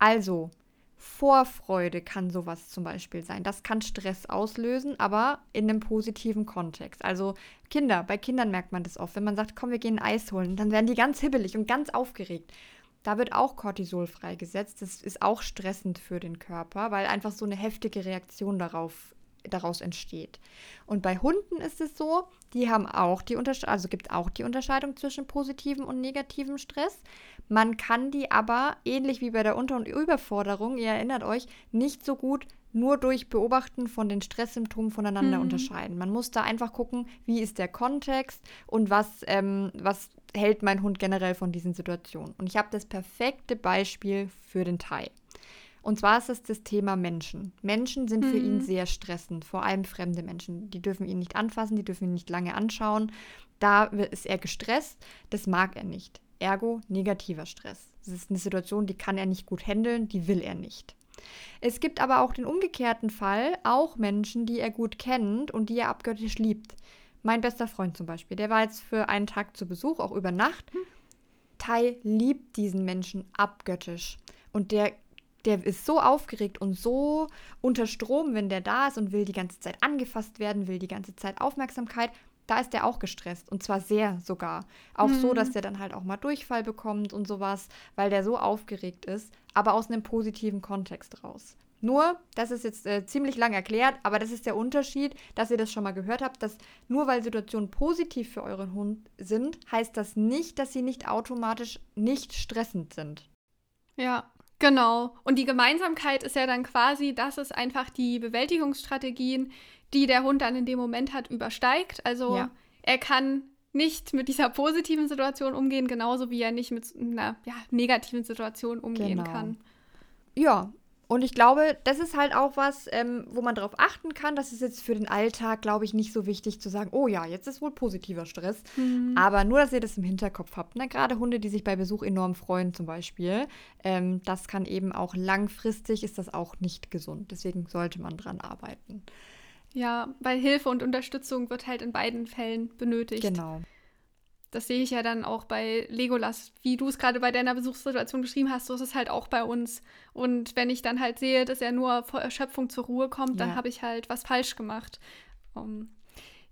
Also, Vorfreude kann sowas zum Beispiel sein. Das kann Stress auslösen, aber in einem positiven Kontext. Also Kinder, bei Kindern merkt man das oft. Wenn man sagt, komm, wir gehen Eis holen, dann werden die ganz hibbelig und ganz aufgeregt. Da wird auch Cortisol freigesetzt. Das ist auch stressend für den Körper, weil einfach so eine heftige Reaktion darauf daraus entsteht. Und bei Hunden ist es so, die haben auch die Unterscheidung, also gibt auch die Unterscheidung zwischen positivem und negativem Stress. Man kann die aber, ähnlich wie bei der Unter- und Überforderung, ihr erinnert euch, nicht so gut nur durch Beobachten von den Stresssymptomen voneinander mhm. unterscheiden. Man muss da einfach gucken, wie ist der Kontext und was, ähm, was hält mein Hund generell von diesen Situationen. Und ich habe das perfekte Beispiel für den Thai. Und zwar ist es das Thema Menschen. Menschen sind für ihn mhm. sehr stressend, vor allem fremde Menschen. Die dürfen ihn nicht anfassen, die dürfen ihn nicht lange anschauen. Da ist er gestresst, das mag er nicht. Ergo negativer Stress. Das ist eine Situation, die kann er nicht gut handeln, die will er nicht. Es gibt aber auch den umgekehrten Fall, auch Menschen, die er gut kennt und die er abgöttisch liebt. Mein bester Freund zum Beispiel, der war jetzt für einen Tag zu Besuch, auch über Nacht. Hm. Tai liebt diesen Menschen abgöttisch. Und der der ist so aufgeregt und so unter Strom, wenn der da ist und will die ganze Zeit angefasst werden, will die ganze Zeit Aufmerksamkeit. Da ist der auch gestresst und zwar sehr sogar. Auch mhm. so, dass der dann halt auch mal Durchfall bekommt und sowas, weil der so aufgeregt ist, aber aus einem positiven Kontext raus. Nur, das ist jetzt äh, ziemlich lang erklärt, aber das ist der Unterschied, dass ihr das schon mal gehört habt, dass nur weil Situationen positiv für euren Hund sind, heißt das nicht, dass sie nicht automatisch nicht stressend sind. Ja, Genau. Und die Gemeinsamkeit ist ja dann quasi, dass es einfach die Bewältigungsstrategien, die der Hund dann in dem Moment hat, übersteigt. Also ja. er kann nicht mit dieser positiven Situation umgehen, genauso wie er nicht mit einer ja, negativen Situation umgehen genau. kann. Ja, und ich glaube, das ist halt auch was, ähm, wo man darauf achten kann. Das ist jetzt für den Alltag, glaube ich, nicht so wichtig zu sagen, oh ja, jetzt ist wohl positiver Stress. Mhm. Aber nur, dass ihr das im Hinterkopf habt. Ne? Gerade Hunde, die sich bei Besuch enorm freuen zum Beispiel. Ähm, das kann eben auch langfristig, ist das auch nicht gesund. Deswegen sollte man dran arbeiten. Ja, weil Hilfe und Unterstützung wird halt in beiden Fällen benötigt. Genau. Das sehe ich ja dann auch bei Legolas, wie du es gerade bei deiner Besuchssituation geschrieben hast, so ist es halt auch bei uns. Und wenn ich dann halt sehe, dass er nur vor Erschöpfung zur Ruhe kommt, ja. dann habe ich halt was falsch gemacht. Um,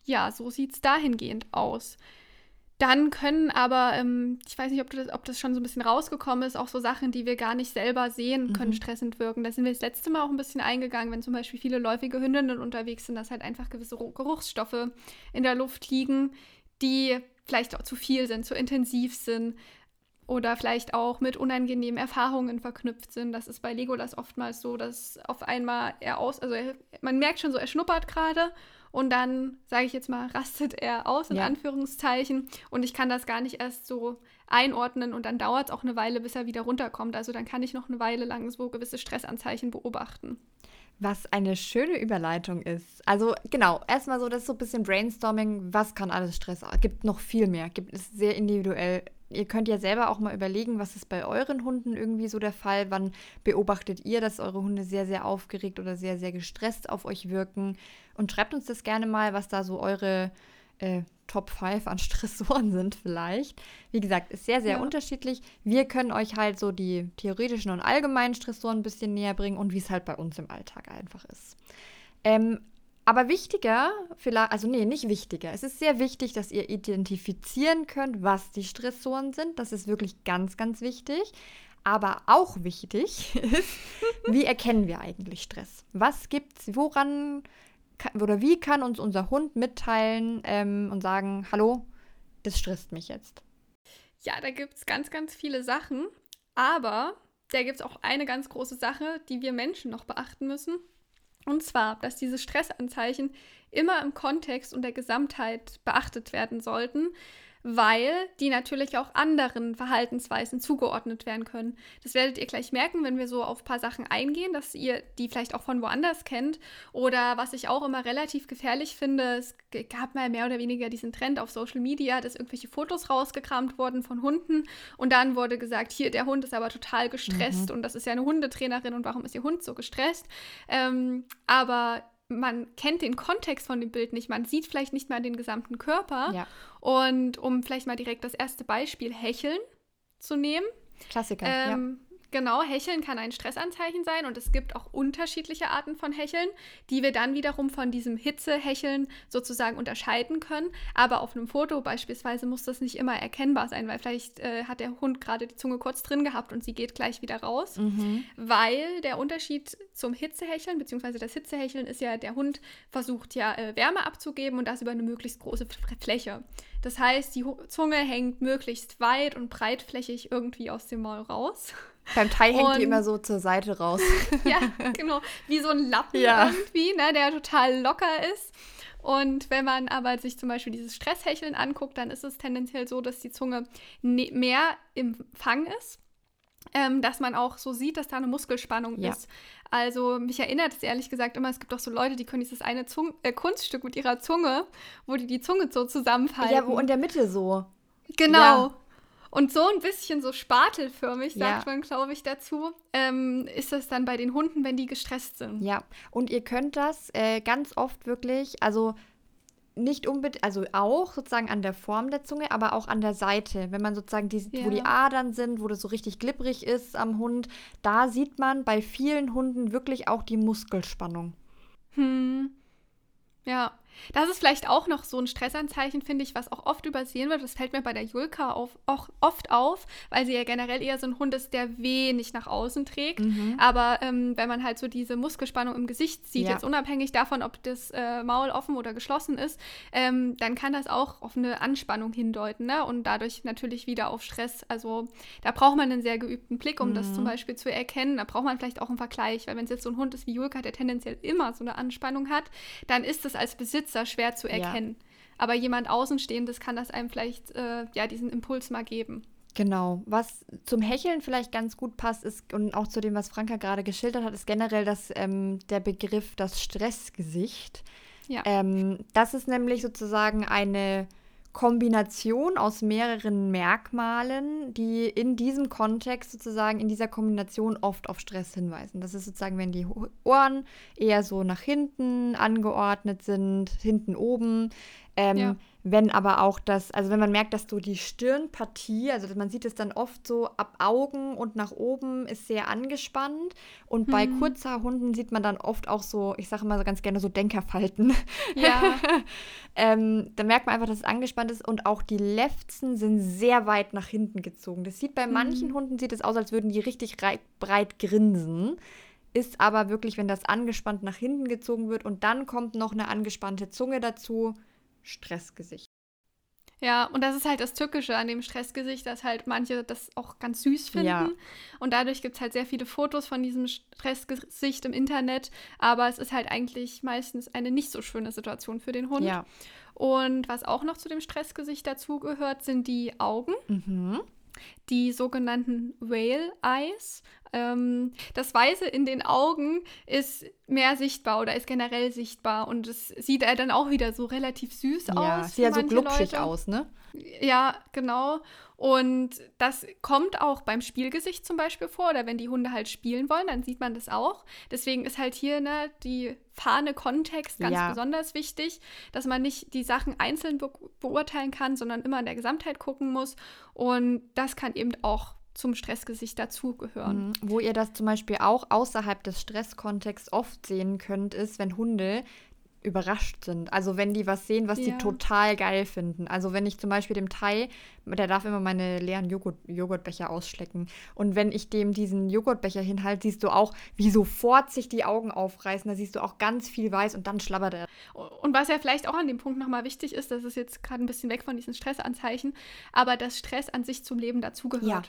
ja, so sieht es dahingehend aus. Dann können aber, ähm, ich weiß nicht, ob das, ob das, schon so ein bisschen rausgekommen ist, auch so Sachen, die wir gar nicht selber sehen, können mhm. stressend wirken. Da sind wir das letzte Mal auch ein bisschen eingegangen, wenn zum Beispiel viele läufige Hündinnen unterwegs sind, dass halt einfach gewisse Geruchsstoffe in der Luft liegen, die vielleicht auch zu viel sind, zu intensiv sind oder vielleicht auch mit unangenehmen Erfahrungen verknüpft sind. Das ist bei Legolas oftmals so, dass auf einmal er aus, also er, man merkt schon so, er schnuppert gerade und dann, sage ich jetzt mal, rastet er aus, in Ja. Anführungszeichen. Und ich kann das gar nicht erst so einordnen und dann dauert es auch eine Weile, bis er wieder runterkommt. Also dann kann ich noch eine Weile lang so gewisse Stressanzeichen beobachten. Was eine schöne Überleitung ist. Also genau, erstmal so, das ist so ein bisschen Brainstorming, was kann alles Stress? Gibt noch viel mehr, gibt es sehr individuell. Ihr könnt ja selber auch mal überlegen, was ist bei euren Hunden irgendwie so der Fall? Wann beobachtet ihr, dass eure Hunde sehr, sehr aufgeregt oder sehr, sehr gestresst auf euch wirken? Und schreibt uns das gerne mal, was da so eure äh, Top 5 an Stressoren sind vielleicht. Wie gesagt, ist sehr, sehr Ja. unterschiedlich. Wir können euch halt so die theoretischen und allgemeinen Stressoren ein bisschen näher bringen und wie es halt bei uns im Alltag einfach ist. Ähm, aber wichtiger, vielleicht, also nee, nicht wichtiger. Es ist sehr wichtig, dass ihr identifizieren könnt, was die Stressoren sind. Das ist wirklich ganz, ganz wichtig. Aber auch wichtig ist, wie erkennen wir eigentlich Stress? Was gibt's, woran oder wie kann uns unser Hund mitteilen ähm, und sagen, hallo, das stresst mich jetzt. Ja, da gibt es ganz, ganz viele Sachen. Aber da gibt es auch eine ganz große Sache, die wir Menschen noch beachten müssen. Und zwar, dass diese Stressanzeichen immer im Kontext und der Gesamtheit beachtet werden sollten, weil die natürlich auch anderen Verhaltensweisen zugeordnet werden können. Das werdet ihr gleich merken, wenn wir so auf ein paar Sachen eingehen, dass ihr die vielleicht auch von woanders kennt. Oder was ich auch immer relativ gefährlich finde, es gab mal mehr oder weniger diesen Trend auf Social Media, dass irgendwelche Fotos rausgekramt wurden von Hunden und dann wurde gesagt, hier, der Hund ist aber total gestresst und das ist ja eine Hundetrainerin und warum ist ihr Hund so gestresst? Ähm, aber man kennt den Kontext von dem Bild nicht, man sieht vielleicht nicht mal den gesamten Körper. Ja, Und um vielleicht mal direkt das erste Beispiel Hecheln zu nehmen. Klassiker. Ähm, Genau, Hecheln kann ein Stressanzeichen sein und es gibt auch unterschiedliche Arten von Hecheln, die wir dann wiederum von diesem Hitzehecheln sozusagen unterscheiden können. Aber auf einem Foto beispielsweise muss das nicht immer erkennbar sein, weil vielleicht äh, hat der Hund gerade die Zunge kurz drin gehabt und sie geht gleich wieder raus. Mhm. Weil der Unterschied zum Hitzehecheln, beziehungsweise das Hitzehecheln ist ja, der Hund versucht ja äh, Wärme abzugeben und das über eine möglichst große Fläche. Das heißt, die Zunge hängt möglichst weit und breitflächig irgendwie aus dem Maul raus. Beim Thai hängt Und- die immer so zur Seite raus. ja, genau. Wie so ein Lappen Ja. irgendwie, ne, der total locker ist. Und wenn man aber sich zum Beispiel dieses Stresshecheln anguckt, dann ist es tendenziell so, dass die Zunge ne mehr im Fang ist. Ähm, dass man auch so sieht, dass da eine Muskelspannung Ja. ist. Also mich erinnert es ehrlich gesagt immer, es gibt auch so Leute, die können dieses eine Zung äh, Kunststück mit ihrer Zunge, wo die die Zunge so zusammenfalten. ja, wo in der Mitte so. Genau. Ja. Und so ein bisschen so spatelförmig, sagt Ja. man, glaube ich, dazu, ähm, ist das dann bei den Hunden, wenn die gestresst sind. Ja, und ihr könnt das äh, ganz oft wirklich, also nicht unbedingt, also auch sozusagen an der Form der Zunge, aber auch an der Seite. Wenn man sozusagen, die, wo die Ja. Adern sind, wo das so richtig glibberig ist am Hund, da sieht man bei vielen Hunden wirklich auch die Muskelspannung. Hm. Ja, das ist vielleicht auch noch so ein Stressanzeichen, finde ich, was auch oft übersehen wird. Das fällt mir bei der Julka auf, auch oft auf, weil sie ja generell eher so ein Hund ist, der wenig nach außen trägt. Mhm. Aber ähm, wenn man halt so diese Muskelspannung im Gesicht sieht, Ja. jetzt unabhängig davon, ob das äh, Maul offen oder geschlossen ist, ähm, dann kann das auch auf eine Anspannung hindeuten ne? und dadurch natürlich wieder auf Stress. Also da braucht man einen sehr geübten Blick, um das Mhm. zum Beispiel zu erkennen. Da braucht man vielleicht auch einen Vergleich, weil wenn es jetzt so ein Hund ist wie Julka, der tendenziell immer so eine Anspannung hat, dann ist es als Besitzer schwer zu Ja. erkennen. Aber jemand Außenstehendes kann das einem vielleicht äh, ja diesen Impuls mal geben. Genau. Was zum Hecheln vielleicht ganz gut passt, ist, und auch zu dem, was Franka gerade geschildert hat, ist generell das, ähm, der Begriff das Stressgesicht. Ja. Ähm, das ist nämlich sozusagen eine Kombination aus mehreren Merkmalen, die in diesem Kontext sozusagen in dieser Kombination oft auf Stress hinweisen. Das ist sozusagen, wenn die Ohren eher so nach hinten angeordnet sind, hinten oben. Ähm, Ja. Wenn aber auch das, also wenn man merkt, dass so die Stirnpartie, also man sieht es dann oft so ab Augen und nach oben ist sehr angespannt. Und bei Hm. Kurzhaarhunden sieht man dann oft auch so, ich sage immer so ganz gerne so Denkerfalten. Ja, ähm, da merkt man einfach, dass es angespannt ist und auch die Lefzen sind sehr weit nach hinten gezogen. Das sieht bei manchen Mhm. Hunden sieht es aus, als würden die richtig rei- breit grinsen. Ist aber wirklich, wenn das angespannt nach hinten gezogen wird und dann kommt noch eine angespannte Zunge dazu, Stressgesicht. Ja, und das ist halt das Tückische an dem Stressgesicht, dass halt manche das auch ganz süß finden. Ja. Und dadurch gibt es halt sehr viele Fotos von diesem Stressgesicht im Internet. Aber es ist halt eigentlich meistens eine nicht so schöne Situation für den Hund. Ja. Und was auch noch zu dem Stressgesicht dazugehört, sind die Augen. Mhm. Die sogenannten Whale Eyes. Ähm, das Weiße in den Augen ist mehr sichtbar oder ist generell sichtbar und es sieht er dann auch wieder so relativ süß Ja, aus. sieht ja so glubschig Leute. aus, ne? Ja, genau. Und das kommt auch beim Spielgesicht zum Beispiel vor oder wenn die Hunde halt spielen wollen, dann sieht man das auch. Deswegen ist halt hier ne, die Fahne Kontext ganz Ja. besonders wichtig, dass man nicht die Sachen einzeln be beurteilen kann, sondern immer in der Gesamtheit gucken muss. Und das kann eben auch zum Stressgesicht dazugehören. Mhm. Wo ihr das zum Beispiel auch außerhalb des Stresskontexts oft sehen könnt, ist, wenn Hunde überrascht sind. Also wenn die was sehen, was Ja. die total geil finden. Also wenn ich zum Beispiel dem Thai, der darf immer meine leeren Joghurt, Joghurtbecher ausschlecken. Und wenn ich dem diesen Joghurtbecher hinhalte, siehst du auch, wie sofort sich die Augen aufreißen. Da siehst du auch ganz viel weiß und dann schlabbert er. Und was ja vielleicht auch an dem Punkt nochmal wichtig ist, das ist jetzt gerade ein bisschen weg von diesen Stressanzeichen, aber dass Stress an sich zum Leben dazugehört. Ja.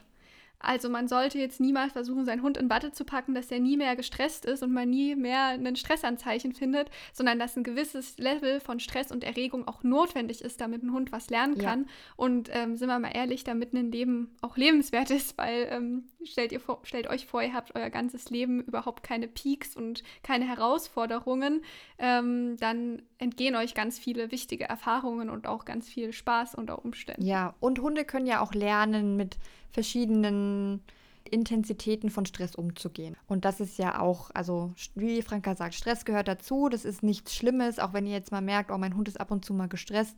Also man sollte jetzt niemals versuchen, seinen Hund in Watte zu packen, dass er nie mehr gestresst ist und man nie mehr ein Stressanzeichen findet, sondern dass ein gewisses Level von Stress und Erregung auch notwendig ist, damit ein Hund was lernen Ja. kann. Und ähm, sind wir mal ehrlich, damit ein Leben auch lebenswert ist, weil ähm, stellt, ihr vor, stellt euch vor, ihr habt euer ganzes Leben überhaupt keine Peaks und keine Herausforderungen, ähm, dann entgehen euch ganz viele wichtige Erfahrungen und auch ganz viel Spaß unter Umständen. Ja, und Hunde können ja auch lernen, mit verschiedenen Intensitäten von Stress umzugehen. Und das ist ja auch, also wie Franka sagt, Stress gehört dazu. Das ist nichts Schlimmes, auch wenn ihr jetzt mal merkt, oh, mein Hund ist ab und zu mal gestresst.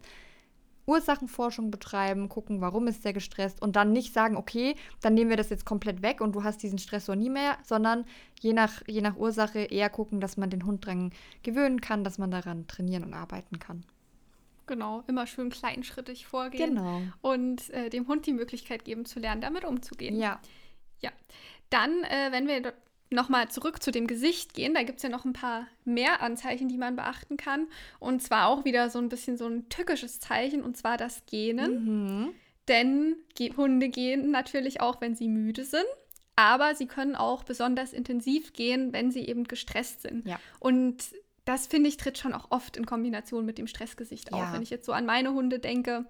Ursachenforschung betreiben, gucken, warum ist der gestresst und dann nicht sagen, okay, dann nehmen wir das jetzt komplett weg und du hast diesen Stressor nie mehr, sondern je nach, je nach Ursache eher gucken, dass man den Hund dran gewöhnen kann, dass man daran trainieren und arbeiten kann. Genau, immer schön kleinschrittig vorgehen. Genau. und äh, dem Hund die Möglichkeit geben zu lernen, damit umzugehen. Ja. Ja. Dann, äh, wenn wir nochmal zurück zu dem Gesicht gehen, da gibt es ja noch ein paar mehr Anzeichen, die man beachten kann. Und zwar auch wieder so ein bisschen so ein tückisches Zeichen, und zwar das Gähnen. Mhm. Denn Hunde gehen natürlich auch, wenn sie müde sind. Aber sie können auch besonders intensiv gehen, wenn sie eben gestresst sind. Ja. Und das, finde ich, tritt schon auch oft in Kombination mit dem Stressgesicht auf. Ja. Wenn ich jetzt so an meine Hunde denke,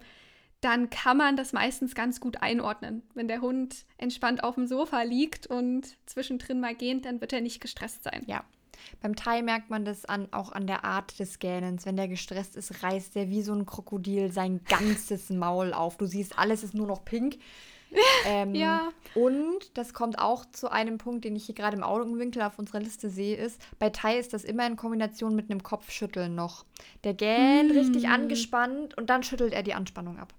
dann kann man das meistens ganz gut einordnen. Wenn der Hund entspannt auf dem Sofa liegt und zwischendrin mal gähnt, dann wird er nicht gestresst sein. Ja. Beim Thai merkt man das an, auch an der Art des Gähnens. Wenn der gestresst ist, reißt der wie so ein Krokodil sein ganzes Maul auf. Du siehst, alles ist nur noch pink. Ähm, Ja. Und das kommt auch zu einem Punkt, den ich hier gerade im Augenwinkel auf unserer Liste sehe, ist, bei Thai ist das immer in Kombination mit einem Kopfschütteln noch. Der gähnt Mm. richtig angespannt und dann schüttelt er die Anspannung ab.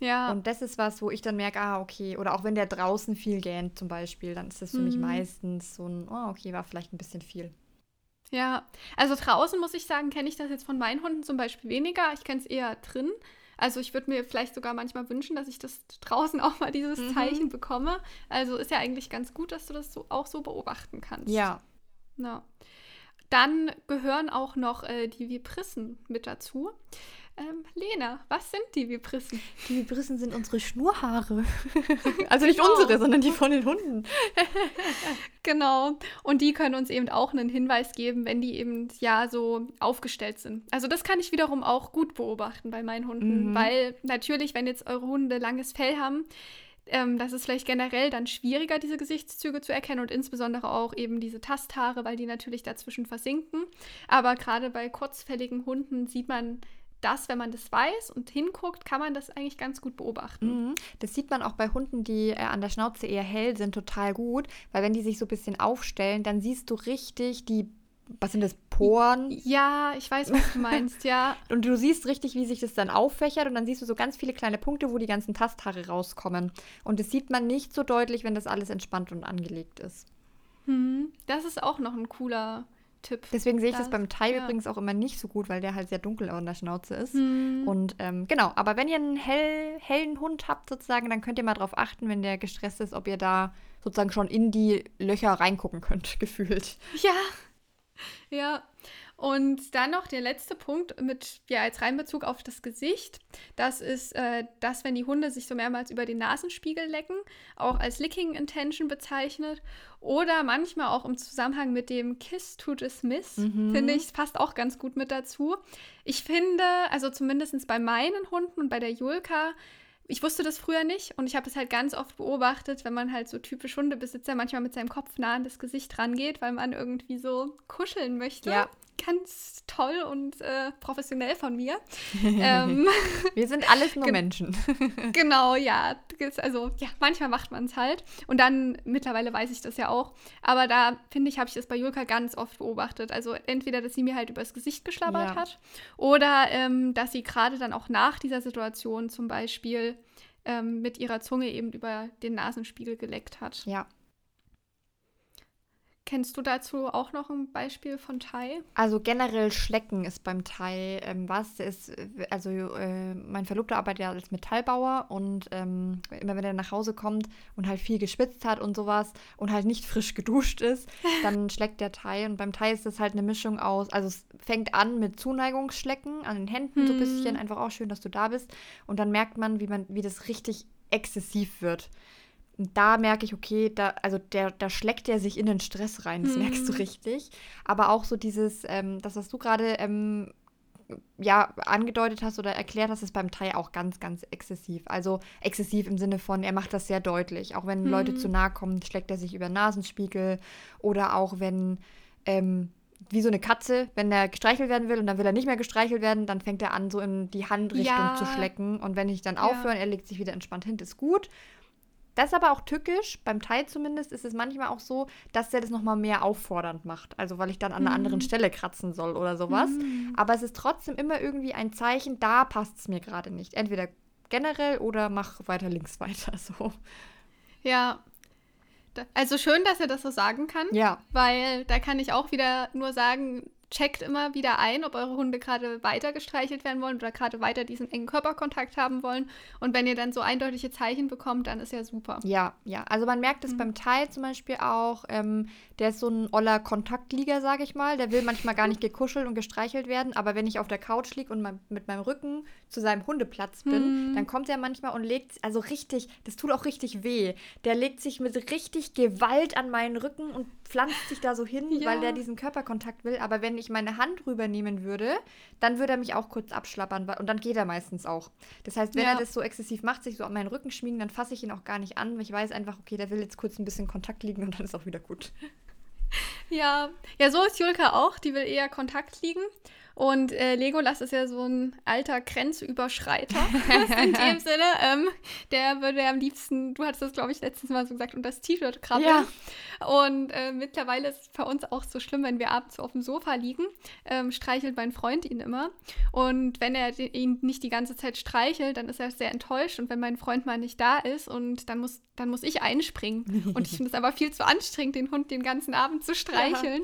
Ja, Und das ist was, wo ich dann merke, ah, okay. Oder auch wenn der draußen viel gähnt zum Beispiel, dann ist das für mich Mhm. meistens so ein, oh, okay, war vielleicht ein bisschen viel. ja. Also draußen muss ich sagen, kenne ich das jetzt von meinen Hunden zum Beispiel weniger. Ich kenne es eher drin. Also ich würde mir vielleicht sogar manchmal wünschen, dass ich das draußen auch mal dieses Mhm. Zeichen bekomme. Also ist ja eigentlich ganz gut, dass du das so, auch so beobachten kannst. Ja. Ja. Dann gehören auch noch äh, die Viprissen mit dazu. Ähm, Lena, was sind die Viprissen? Die Vibrissen sind unsere Schnurhaare. also nicht Genau. unsere, sondern die von den Hunden. Genau. Und die können uns eben auch einen Hinweis geben, wenn die eben ja so aufgestellt sind. Also das kann ich wiederum auch gut beobachten bei meinen Hunden, Mhm. weil natürlich, wenn jetzt eure Hunde langes Fell haben, ähm, das ist vielleicht generell dann schwieriger, diese Gesichtszüge zu erkennen und insbesondere auch eben diese Tasthaare, weil die natürlich dazwischen versinken. Aber gerade bei kurzfälligen Hunden sieht man das, wenn man das weiß und hinguckt, kann man das eigentlich ganz gut beobachten. Mhm. Das sieht man auch bei Hunden, die äh, an der Schnauze eher hell sind, total gut. Weil wenn die sich so ein bisschen aufstellen, dann siehst du richtig die, was sind das, Poren? Ja, ich weiß, was du meinst, ja. Und du siehst richtig, wie sich das dann auffächert und dann siehst du so ganz viele kleine Punkte, wo die ganzen Tasthaare rauskommen. Und das sieht man nicht so deutlich, wenn das alles entspannt und angelegt ist. Hm, das ist auch noch ein cooler Tipp. Deswegen sehe ich das, Das- beim Thai ja. übrigens auch immer nicht so gut, weil der halt sehr dunkel an der Schnauze ist. Hm, Und ähm, genau, aber wenn ihr einen hell, hellen Hund habt sozusagen, dann könnt ihr mal drauf achten, wenn der gestresst ist, ob ihr da sozusagen schon in die Löcher reingucken könnt, gefühlt. ja. Ja. Und dann noch der letzte Punkt mit, ja, als Reinbezug auf das Gesicht. Das ist, äh, dass, wenn die Hunde sich so mehrmals über den Nasenspiegel lecken, auch als Licking Intention bezeichnet. Oder manchmal auch im Zusammenhang mit dem Kiss to Dismiss, mhm. finde ich, passt auch ganz gut mit dazu. Ich finde, also zumindest bei meinen Hunden und bei der Julka, ich wusste das früher nicht und ich habe es halt ganz oft beobachtet, wenn man halt so typisch Hundebesitzer manchmal mit seinem Kopf nah an das Gesicht rangeht, weil man irgendwie so kuscheln möchte. Ja ganz toll und äh, professionell von mir. ähm, Wir sind alles nur Menschen. genau, ja. Also, ja, manchmal macht man es halt. Und dann, mittlerweile weiß ich das ja auch. Aber da, finde ich, habe ich das bei Julka ganz oft beobachtet. Also, entweder, dass sie mir halt übers Gesicht geschlabbert ja. hat oder ähm, dass sie gerade dann auch nach dieser Situation zum Beispiel ähm, mit ihrer Zunge eben über den Nasenspiegel geleckt hat. Ja, Kennst du dazu auch noch ein Beispiel von Thai? Also generell Schlecken ist beim Thai ähm, was. Ist, also äh, mein Verlobter arbeitet ja als Metallbauer und ähm, immer wenn er nach Hause kommt und halt viel geschwitzt hat und sowas und halt nicht frisch geduscht ist, dann schleckt der Thai. Und beim Thai ist das halt eine Mischung aus, also es fängt an mit Zuneigungsschlecken an den Händen hm. so ein bisschen, einfach auch schön, dass du da bist. Und dann merkt man, wie man, wie das richtig exzessiv wird. Da merke ich, okay, da, also der, da schlägt er sich in den Stress rein, das mhm. merkst du mhm. richtig. Aber auch so dieses, ähm, das, was du gerade ähm, ja, angedeutet hast oder erklärt hast, ist beim Thai auch ganz, ganz exzessiv. Also exzessiv im Sinne von, er macht das sehr deutlich. Auch wenn mhm. Leute zu nahe kommen, schlägt er sich über Nasenspiegel. Oder auch wenn, ähm, wie so eine Katze, wenn er gestreichelt werden will und dann will er nicht mehr gestreichelt werden, dann fängt er an, so in die Handrichtung ja. zu schlecken. Und wenn ich dann aufhöre, ja. er legt sich wieder entspannt hin, ist gut. Das ist aber auch tückisch, beim Teil zumindest ist es manchmal auch so, dass der das nochmal mehr auffordernd macht. Also weil ich dann an einer anderen mhm. Stelle kratzen soll oder sowas. Mm. Aber es ist trotzdem immer irgendwie ein Zeichen, da passt es mir gerade nicht. Entweder generell oder mach weiter links weiter. So. Ja. Also schön, dass er das so sagen kann. Ja. Weil da kann ich auch wieder nur sagen, checkt immer wieder ein, ob eure Hunde gerade weiter gestreichelt werden wollen oder gerade weiter diesen engen Körperkontakt haben wollen. Und wenn ihr dann so eindeutige Zeichen bekommt, dann ist ja super. Ja, ja. Also man merkt es mhm. beim Teil zum Beispiel auch, ähm, der ist so ein oller Kontaktlieger, sage ich mal. Der will manchmal gar nicht gekuschelt und gestreichelt werden, aber wenn ich auf der Couch liege und mein, mit meinem Rücken zu seinem Hundeplatz bin, mhm. dann kommt er manchmal und legt, also richtig, das tut auch richtig weh. Der legt sich mit richtig Gewalt an meinen Rücken und pflanzt sich da so hin, ja. weil der diesen Körperkontakt will. Aber wenn ich meine Hand rübernehmen würde, dann würde er mich auch kurz abschlappern und dann geht er meistens auch. Das heißt, wenn ja. er das so exzessiv macht, sich so an meinen Rücken schmiegen, dann fasse ich ihn auch gar nicht an, weil ich weiß einfach, okay, der will jetzt kurz ein bisschen Kontakt liegen und dann ist auch wieder gut. Ja, ja, so ist Julka auch. Die will eher Kontakt liegen. Und äh, Legolas ist ja so ein alter Grenzüberschreiter. in dem Sinne, ähm, der würde am liebsten, du hattest das, glaube ich, letztes Mal so gesagt, und das T-Shirt krabbeln. Ja. Und äh, mittlerweile ist es bei uns auch so schlimm, wenn wir abends auf dem Sofa liegen, ähm, streichelt mein Freund ihn immer. Und wenn er ihn nicht die ganze Zeit streichelt, dann ist er sehr enttäuscht. Und wenn mein Freund mal nicht da ist und dann muss, dann muss ich einspringen. und ich finde es aber viel zu anstrengend, den Hund den ganzen Abend zu streicheln.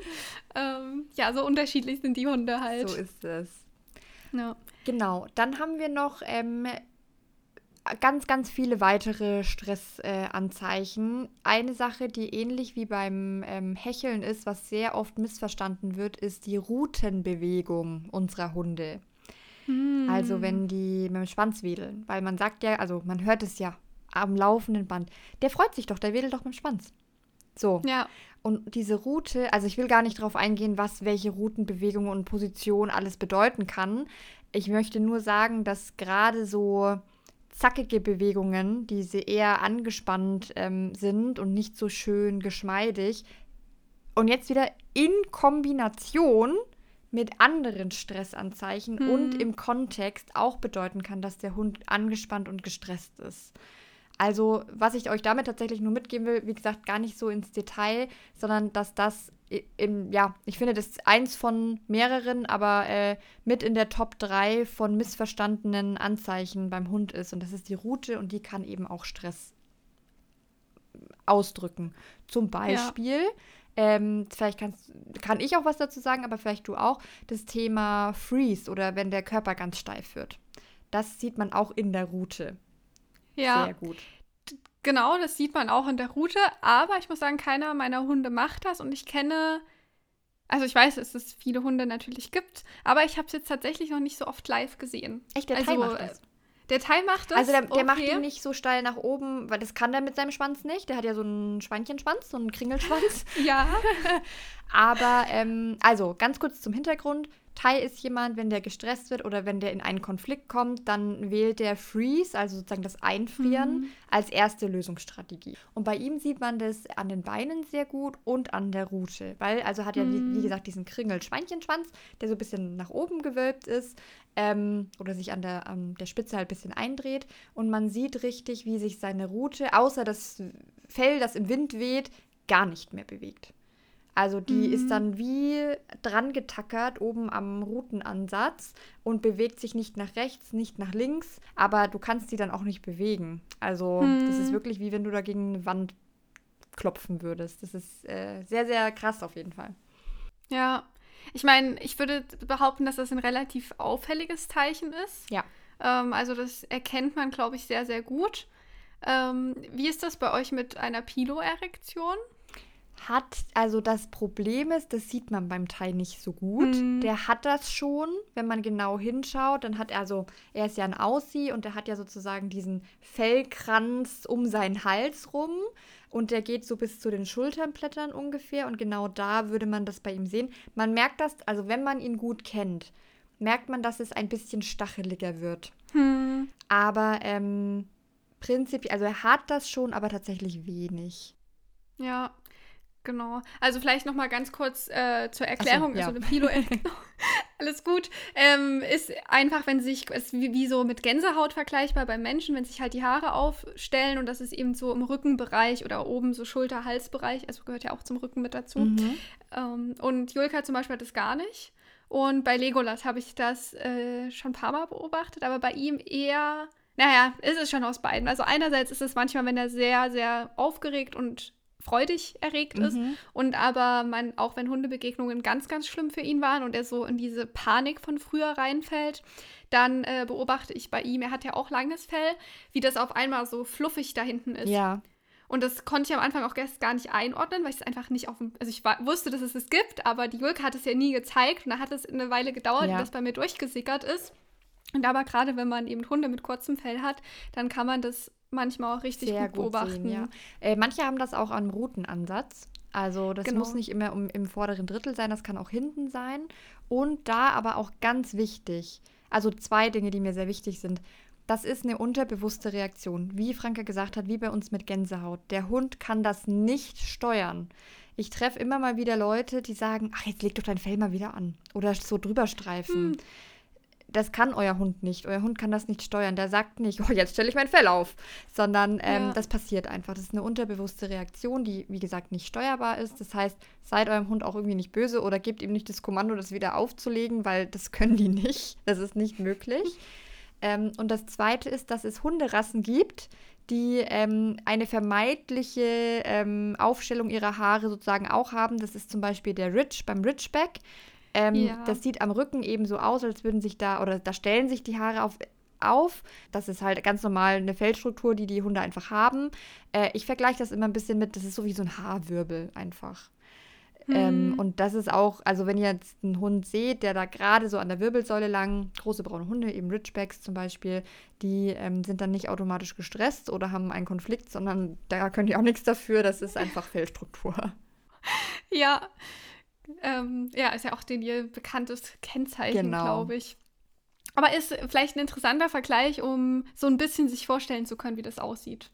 Ja, ähm, ja so unterschiedlich sind die Hunde halt. So ist es. Ja. Genau. Dann haben wir noch ähm, ganz, ganz viele weitere Stressanzeichen. Äh, Eine Sache, die ähnlich wie beim ähm, Hecheln ist, was sehr oft missverstanden wird, ist die Routenbewegung unserer Hunde. Hm. Also wenn die mit dem Schwanz wedeln. Weil man sagt ja, also man hört es ja am laufenden Band. Der freut sich doch, der wedelt doch mit dem Schwanz. So. Ja. Und diese Route, also ich will gar nicht darauf eingehen, was welche Routenbewegungen und Position alles bedeuten kann. Ich möchte nur sagen, dass gerade so zackige Bewegungen, die sie eher angespannt ähm, sind und nicht so schön geschmeidig. Und jetzt wieder in Kombination mit anderen Stressanzeichen hm. und im Kontext auch bedeuten kann, dass der Hund angespannt und gestresst ist. Also, was ich euch damit tatsächlich nur mitgeben will, wie gesagt, gar nicht so ins Detail, sondern dass das im, ja, ich finde, das ist eins von mehreren, aber äh, mit in der Top 3 von missverstandenen Anzeichen beim Hund ist. Und das ist die Route und die kann eben auch Stress ausdrücken. Zum Beispiel, ja. ähm, vielleicht kannst, kann ich auch was dazu sagen, aber vielleicht du auch, das Thema Freeze oder wenn der Körper ganz steif wird. Das sieht man auch in der Route. Ja. Sehr gut. Genau, das sieht man auch in der Route. Aber ich muss sagen, keiner meiner Hunde macht das. Und ich kenne Also ich weiß, dass es viele Hunde natürlich gibt, aber ich habe es jetzt tatsächlich noch nicht so oft live gesehen. Echt, der also, Thai macht das? Der Thai macht das. Also der, der okay. macht ihn nicht so steil nach oben, weil das kann der mit seinem Schwanz nicht. Der hat ja so einen Schweinchenschwanz, so einen Kringelschwanz. Ja. Aber, ähm, also ganz kurz zum Hintergrund. Thai ist jemand, wenn der gestresst wird oder wenn der in einen Konflikt kommt, dann wählt der Freeze, also sozusagen das Einfrieren, Mhm. als erste Lösungsstrategie. Und bei ihm sieht man das an den Beinen sehr gut und an der Rute, weil also hat er, wie, Mhm. wie gesagt, diesen Kringel-Schweinchenschwanz, der so ein bisschen nach oben gewölbt ist ähm, oder sich an der, an der Spitze halt ein bisschen eindreht. Und man sieht richtig, wie sich seine Rute, außer das Fell, das im Wind weht, gar nicht mehr bewegt. Also die Mhm. ist dann wie dran getackert oben am Rutenansatz und bewegt sich nicht nach rechts, nicht nach links, aber du kannst die dann auch nicht bewegen. Also das ist Mhm. wirklich wie wenn du da gegen eine Wand klopfen würdest. Das ist äh, sehr, sehr krass auf jeden Fall. Ja. Ich meine, ich würde behaupten, dass das ein relativ auffälliges Teilchen ist. Ja. Ähm, also das erkennt man, glaube ich, sehr, sehr gut. Ähm, wie ist das bei euch mit einer Piloerektion? Hat, also das Problem ist, das sieht man beim Thai nicht so gut. Mhm. Der hat das schon, wenn man genau hinschaut, dann hat er also, er ist ja ein Aussie und der hat ja sozusagen diesen Fellkranz um seinen Hals rum und der geht so bis zu den Schulternblättern ungefähr und genau da würde man das bei ihm sehen. Man merkt das, also wenn man ihn gut kennt, merkt man, dass es ein bisschen stacheliger wird. Hm. Aber ähm, prinzipiell, also er hat das schon, aber tatsächlich wenig. Ja, genau. Also vielleicht noch mal ganz kurz äh, zur Erklärung. ja. Also eine Pilo alles gut. Ähm, ist einfach, wenn sich, ist wie, wie so mit Gänsehaut vergleichbar beim Menschen, wenn sich halt die Haare aufstellen und das ist eben so im Rückenbereich oder oben so Schulter-Halsbereich, also gehört ja auch zum Rücken mit dazu. Mhm. Ähm, und Julka zum Beispiel hat das gar nicht. Und bei Legolas habe ich das äh, schon ein paar Mal beobachtet, aber bei ihm eher, naja, ist es schon aus beiden. Also einerseits ist es manchmal, wenn er sehr, sehr aufgeregt und freudig erregt ist Mhm. und aber man, auch wenn Hundebegegnungen ganz, ganz schlimm für ihn waren und er so in diese Panik von früher reinfällt, dann äh, beobachte ich bei ihm, er hat ja auch langes Fell, wie das auf einmal so fluffig da hinten ist. Ja. Und das konnte ich am Anfang auch gar nicht einordnen, weil ich es einfach nicht auf dem. Also ich war, wusste, dass es es gibt, aber die Julka hat es ja nie gezeigt und da hat es eine Weile gedauert, Ja. bis das bei mir durchgesickert ist. Und aber gerade wenn man eben Hunde mit kurzem Fell hat, dann kann man das manchmal auch richtig gut gut beobachten. sehen, ja. Äh, manche haben das auch am Routenansatz. Also das Genau. muss nicht immer um, im vorderen Drittel sein, das kann auch hinten sein. Und da aber auch ganz wichtig, also zwei Dinge, die mir sehr wichtig sind. Das ist eine unterbewusste Reaktion. Wie Franke gesagt hat, wie bei uns mit Gänsehaut. Der Hund kann das nicht steuern. Ich treffe immer mal wieder Leute, die sagen, ach, jetzt leg doch dein Fell mal wieder an. Oder so drüber streifen. Hm. Das kann euer Hund nicht. Euer Hund kann das nicht steuern. Der sagt nicht, oh, jetzt stelle ich mein Fell auf. Sondern ähm, Ja. das passiert einfach. Das ist eine unterbewusste Reaktion, die, wie gesagt, nicht steuerbar ist. Das heißt, seid eurem Hund auch irgendwie nicht böse oder gebt ihm nicht das Kommando, das wieder aufzulegen, weil das können die nicht. Das ist nicht möglich. Ähm, und das Zweite ist, dass es Hunderassen gibt, die ähm, eine vermeintliche ähm, Aufstellung ihrer Haare sozusagen auch haben. Das ist zum Beispiel der Ridge beim Ridgeback. Ähm, Ja. Das sieht am Rücken eben so aus, als würden sich da, oder da stellen sich die Haare auf, auf. Das ist halt ganz normal eine Fellstruktur, die die Hunde einfach haben. Äh, ich vergleiche das immer ein bisschen mit, das ist so wie so ein Haarwirbel einfach. Ähm, Hm. und das ist auch, also wenn ihr jetzt einen Hund seht, der da gerade so an der Wirbelsäule lang, große braune Hunde, eben Ridgebacks zum Beispiel, die ähm, sind dann nicht automatisch gestresst oder haben einen Konflikt, sondern da könnt ihr auch nichts dafür, das ist einfach Fellstruktur. Ja. Ähm, ja, ist ja auch den ihr bekanntes Kennzeichen, Genau. glaube ich. Aber ist vielleicht ein interessanter Vergleich, um so ein bisschen sich vorstellen zu können, wie das aussieht.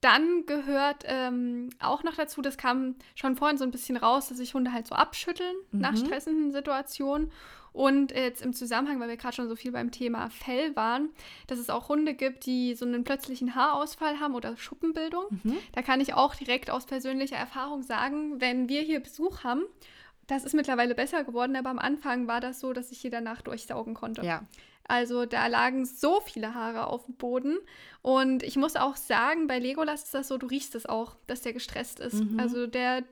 Dann gehört ähm, auch noch dazu, das kam schon vorhin so ein bisschen raus, dass sich Hunde halt so abschütteln nach Mhm. stressenden Situationen. Und jetzt im Zusammenhang, weil wir gerade schon so viel beim Thema Fell waren, dass es auch Hunde gibt, die so einen plötzlichen Haarausfall haben oder Schuppenbildung. Mhm. Da kann ich auch direkt aus persönlicher Erfahrung sagen, wenn wir hier Besuch haben, das ist mittlerweile besser geworden, aber am Anfang war das so, dass ich hier danach durchsaugen konnte. Ja. Also da lagen so viele Haare auf dem Boden. Und ich muss auch sagen, bei Legolas ist das so, du riechst es auch, dass der gestresst ist. Mhm. Also der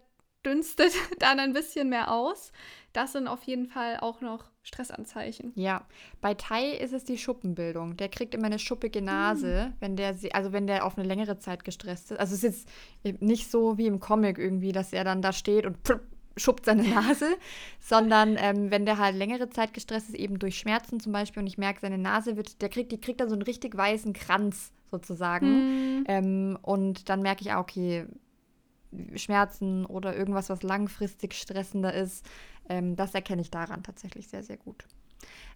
dünstet dann ein bisschen mehr aus. Das sind auf jeden Fall auch noch Stressanzeichen. Ja, bei Tai ist es die Schuppenbildung. Der kriegt immer eine schuppige Nase, wenn der, sie- also wenn der auf eine längere Zeit gestresst ist. Also es ist jetzt nicht so wie im Comic irgendwie, dass er dann da steht und schuppt seine Nase, sondern ähm, wenn der halt längere Zeit gestresst ist, eben durch Schmerzen zum Beispiel, und ich merke, seine Nase wird, der kriegt, die kriegt dann so einen richtig weißen Kranz sozusagen. Mhm. Ähm, und dann merke ich, auch, okay, Schmerzen oder irgendwas, was langfristig stressender ist, ähm, das erkenne ich daran tatsächlich sehr, sehr gut.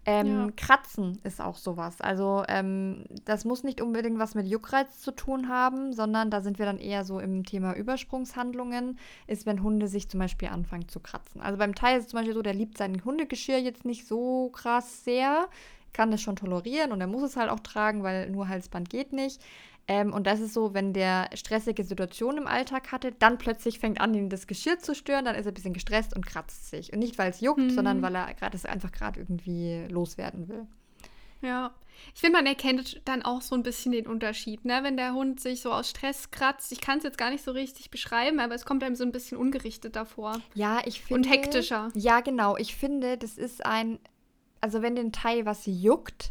Ähm, ja. Kratzen ist auch sowas. Also ähm, das muss nicht unbedingt was mit Juckreiz zu tun haben, sondern da sind wir dann eher so im Thema Übersprungshandlungen, ist, wenn Hunde sich zum Beispiel anfangen zu kratzen. Also beim Teil ist es zum Beispiel so, der liebt sein Hundegeschirr jetzt nicht so krass sehr, kann das schon tolerieren und er muss es halt auch tragen, weil nur Halsband geht nicht. Ähm, und das ist so, wenn der stressige Situationen im Alltag hatte, dann plötzlich fängt an, ihn das Geschirr zu stören, dann ist er ein bisschen gestresst und kratzt sich. Und nicht, weil es juckt, mhm. sondern weil er gerade es einfach gerade irgendwie loswerden will. Ja, ich finde, man erkennt dann auch so ein bisschen den Unterschied, ne? Wenn der Hund sich so aus Stress kratzt. Ich kann es jetzt gar nicht so richtig beschreiben, aber es kommt einem so ein bisschen ungerichtet davor. Ja, ich finde. Und hektischer. Ja, genau. Ich finde, das ist ein. Also, wenn den Teil was juckt,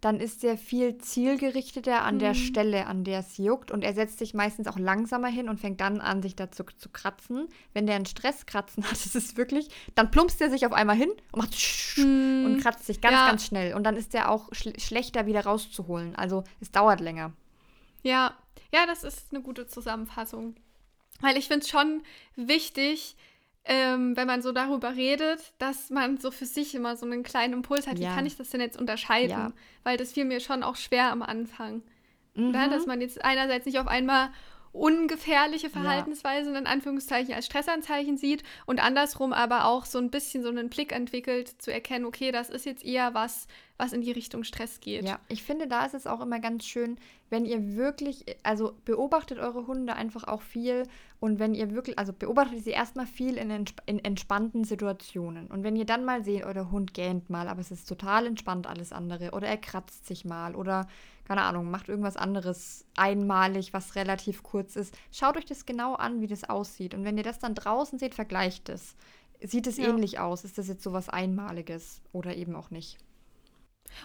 dann ist er viel zielgerichteter an mhm. der Stelle, an der es juckt. Und er setzt sich meistens auch langsamer hin und fängt dann an, sich dazu zu kratzen. Wenn der einen Stresskratzen hat, ist es wirklich, dann plumpst er sich auf einmal hin und macht mhm. und kratzt sich ganz, ja. ganz schnell. Und dann ist er auch sch schlechter wieder rauszuholen. Also es dauert länger. Ja, ja, das ist eine gute Zusammenfassung. Weil ich finde es schon wichtig, ähm, wenn man so darüber redet, dass man so für sich immer so einen kleinen Impuls hat, ja. wie kann ich das denn jetzt unterscheiden? Ja. Weil das fiel mir schon auch schwer am Anfang. Mhm. Ne? Dass man jetzt einerseits nicht auf einmal ungefährliche Verhaltensweisen ja. in Anführungszeichen als Stressanzeichen sieht und andersrum aber auch so ein bisschen so einen Blick entwickelt, zu erkennen, okay, das ist jetzt eher was, was in die Richtung Stress geht. Ja, ich finde, da ist es auch immer ganz schön, wenn ihr wirklich, also beobachtet eure Hunde einfach auch viel und wenn ihr wirklich, also beobachtet sie erstmal viel in, entsp in entspannten Situationen. Und wenn ihr dann mal seht, euer Hund gähnt mal, aber es ist total entspannt alles andere oder er kratzt sich mal oder keine Ahnung, macht irgendwas anderes einmalig, was relativ kurz ist. Schaut euch das genau an, wie das aussieht. Und wenn ihr das dann draußen seht, vergleicht es. Sieht es ja. ähnlich aus? Ist das jetzt so was Einmaliges oder eben auch nicht?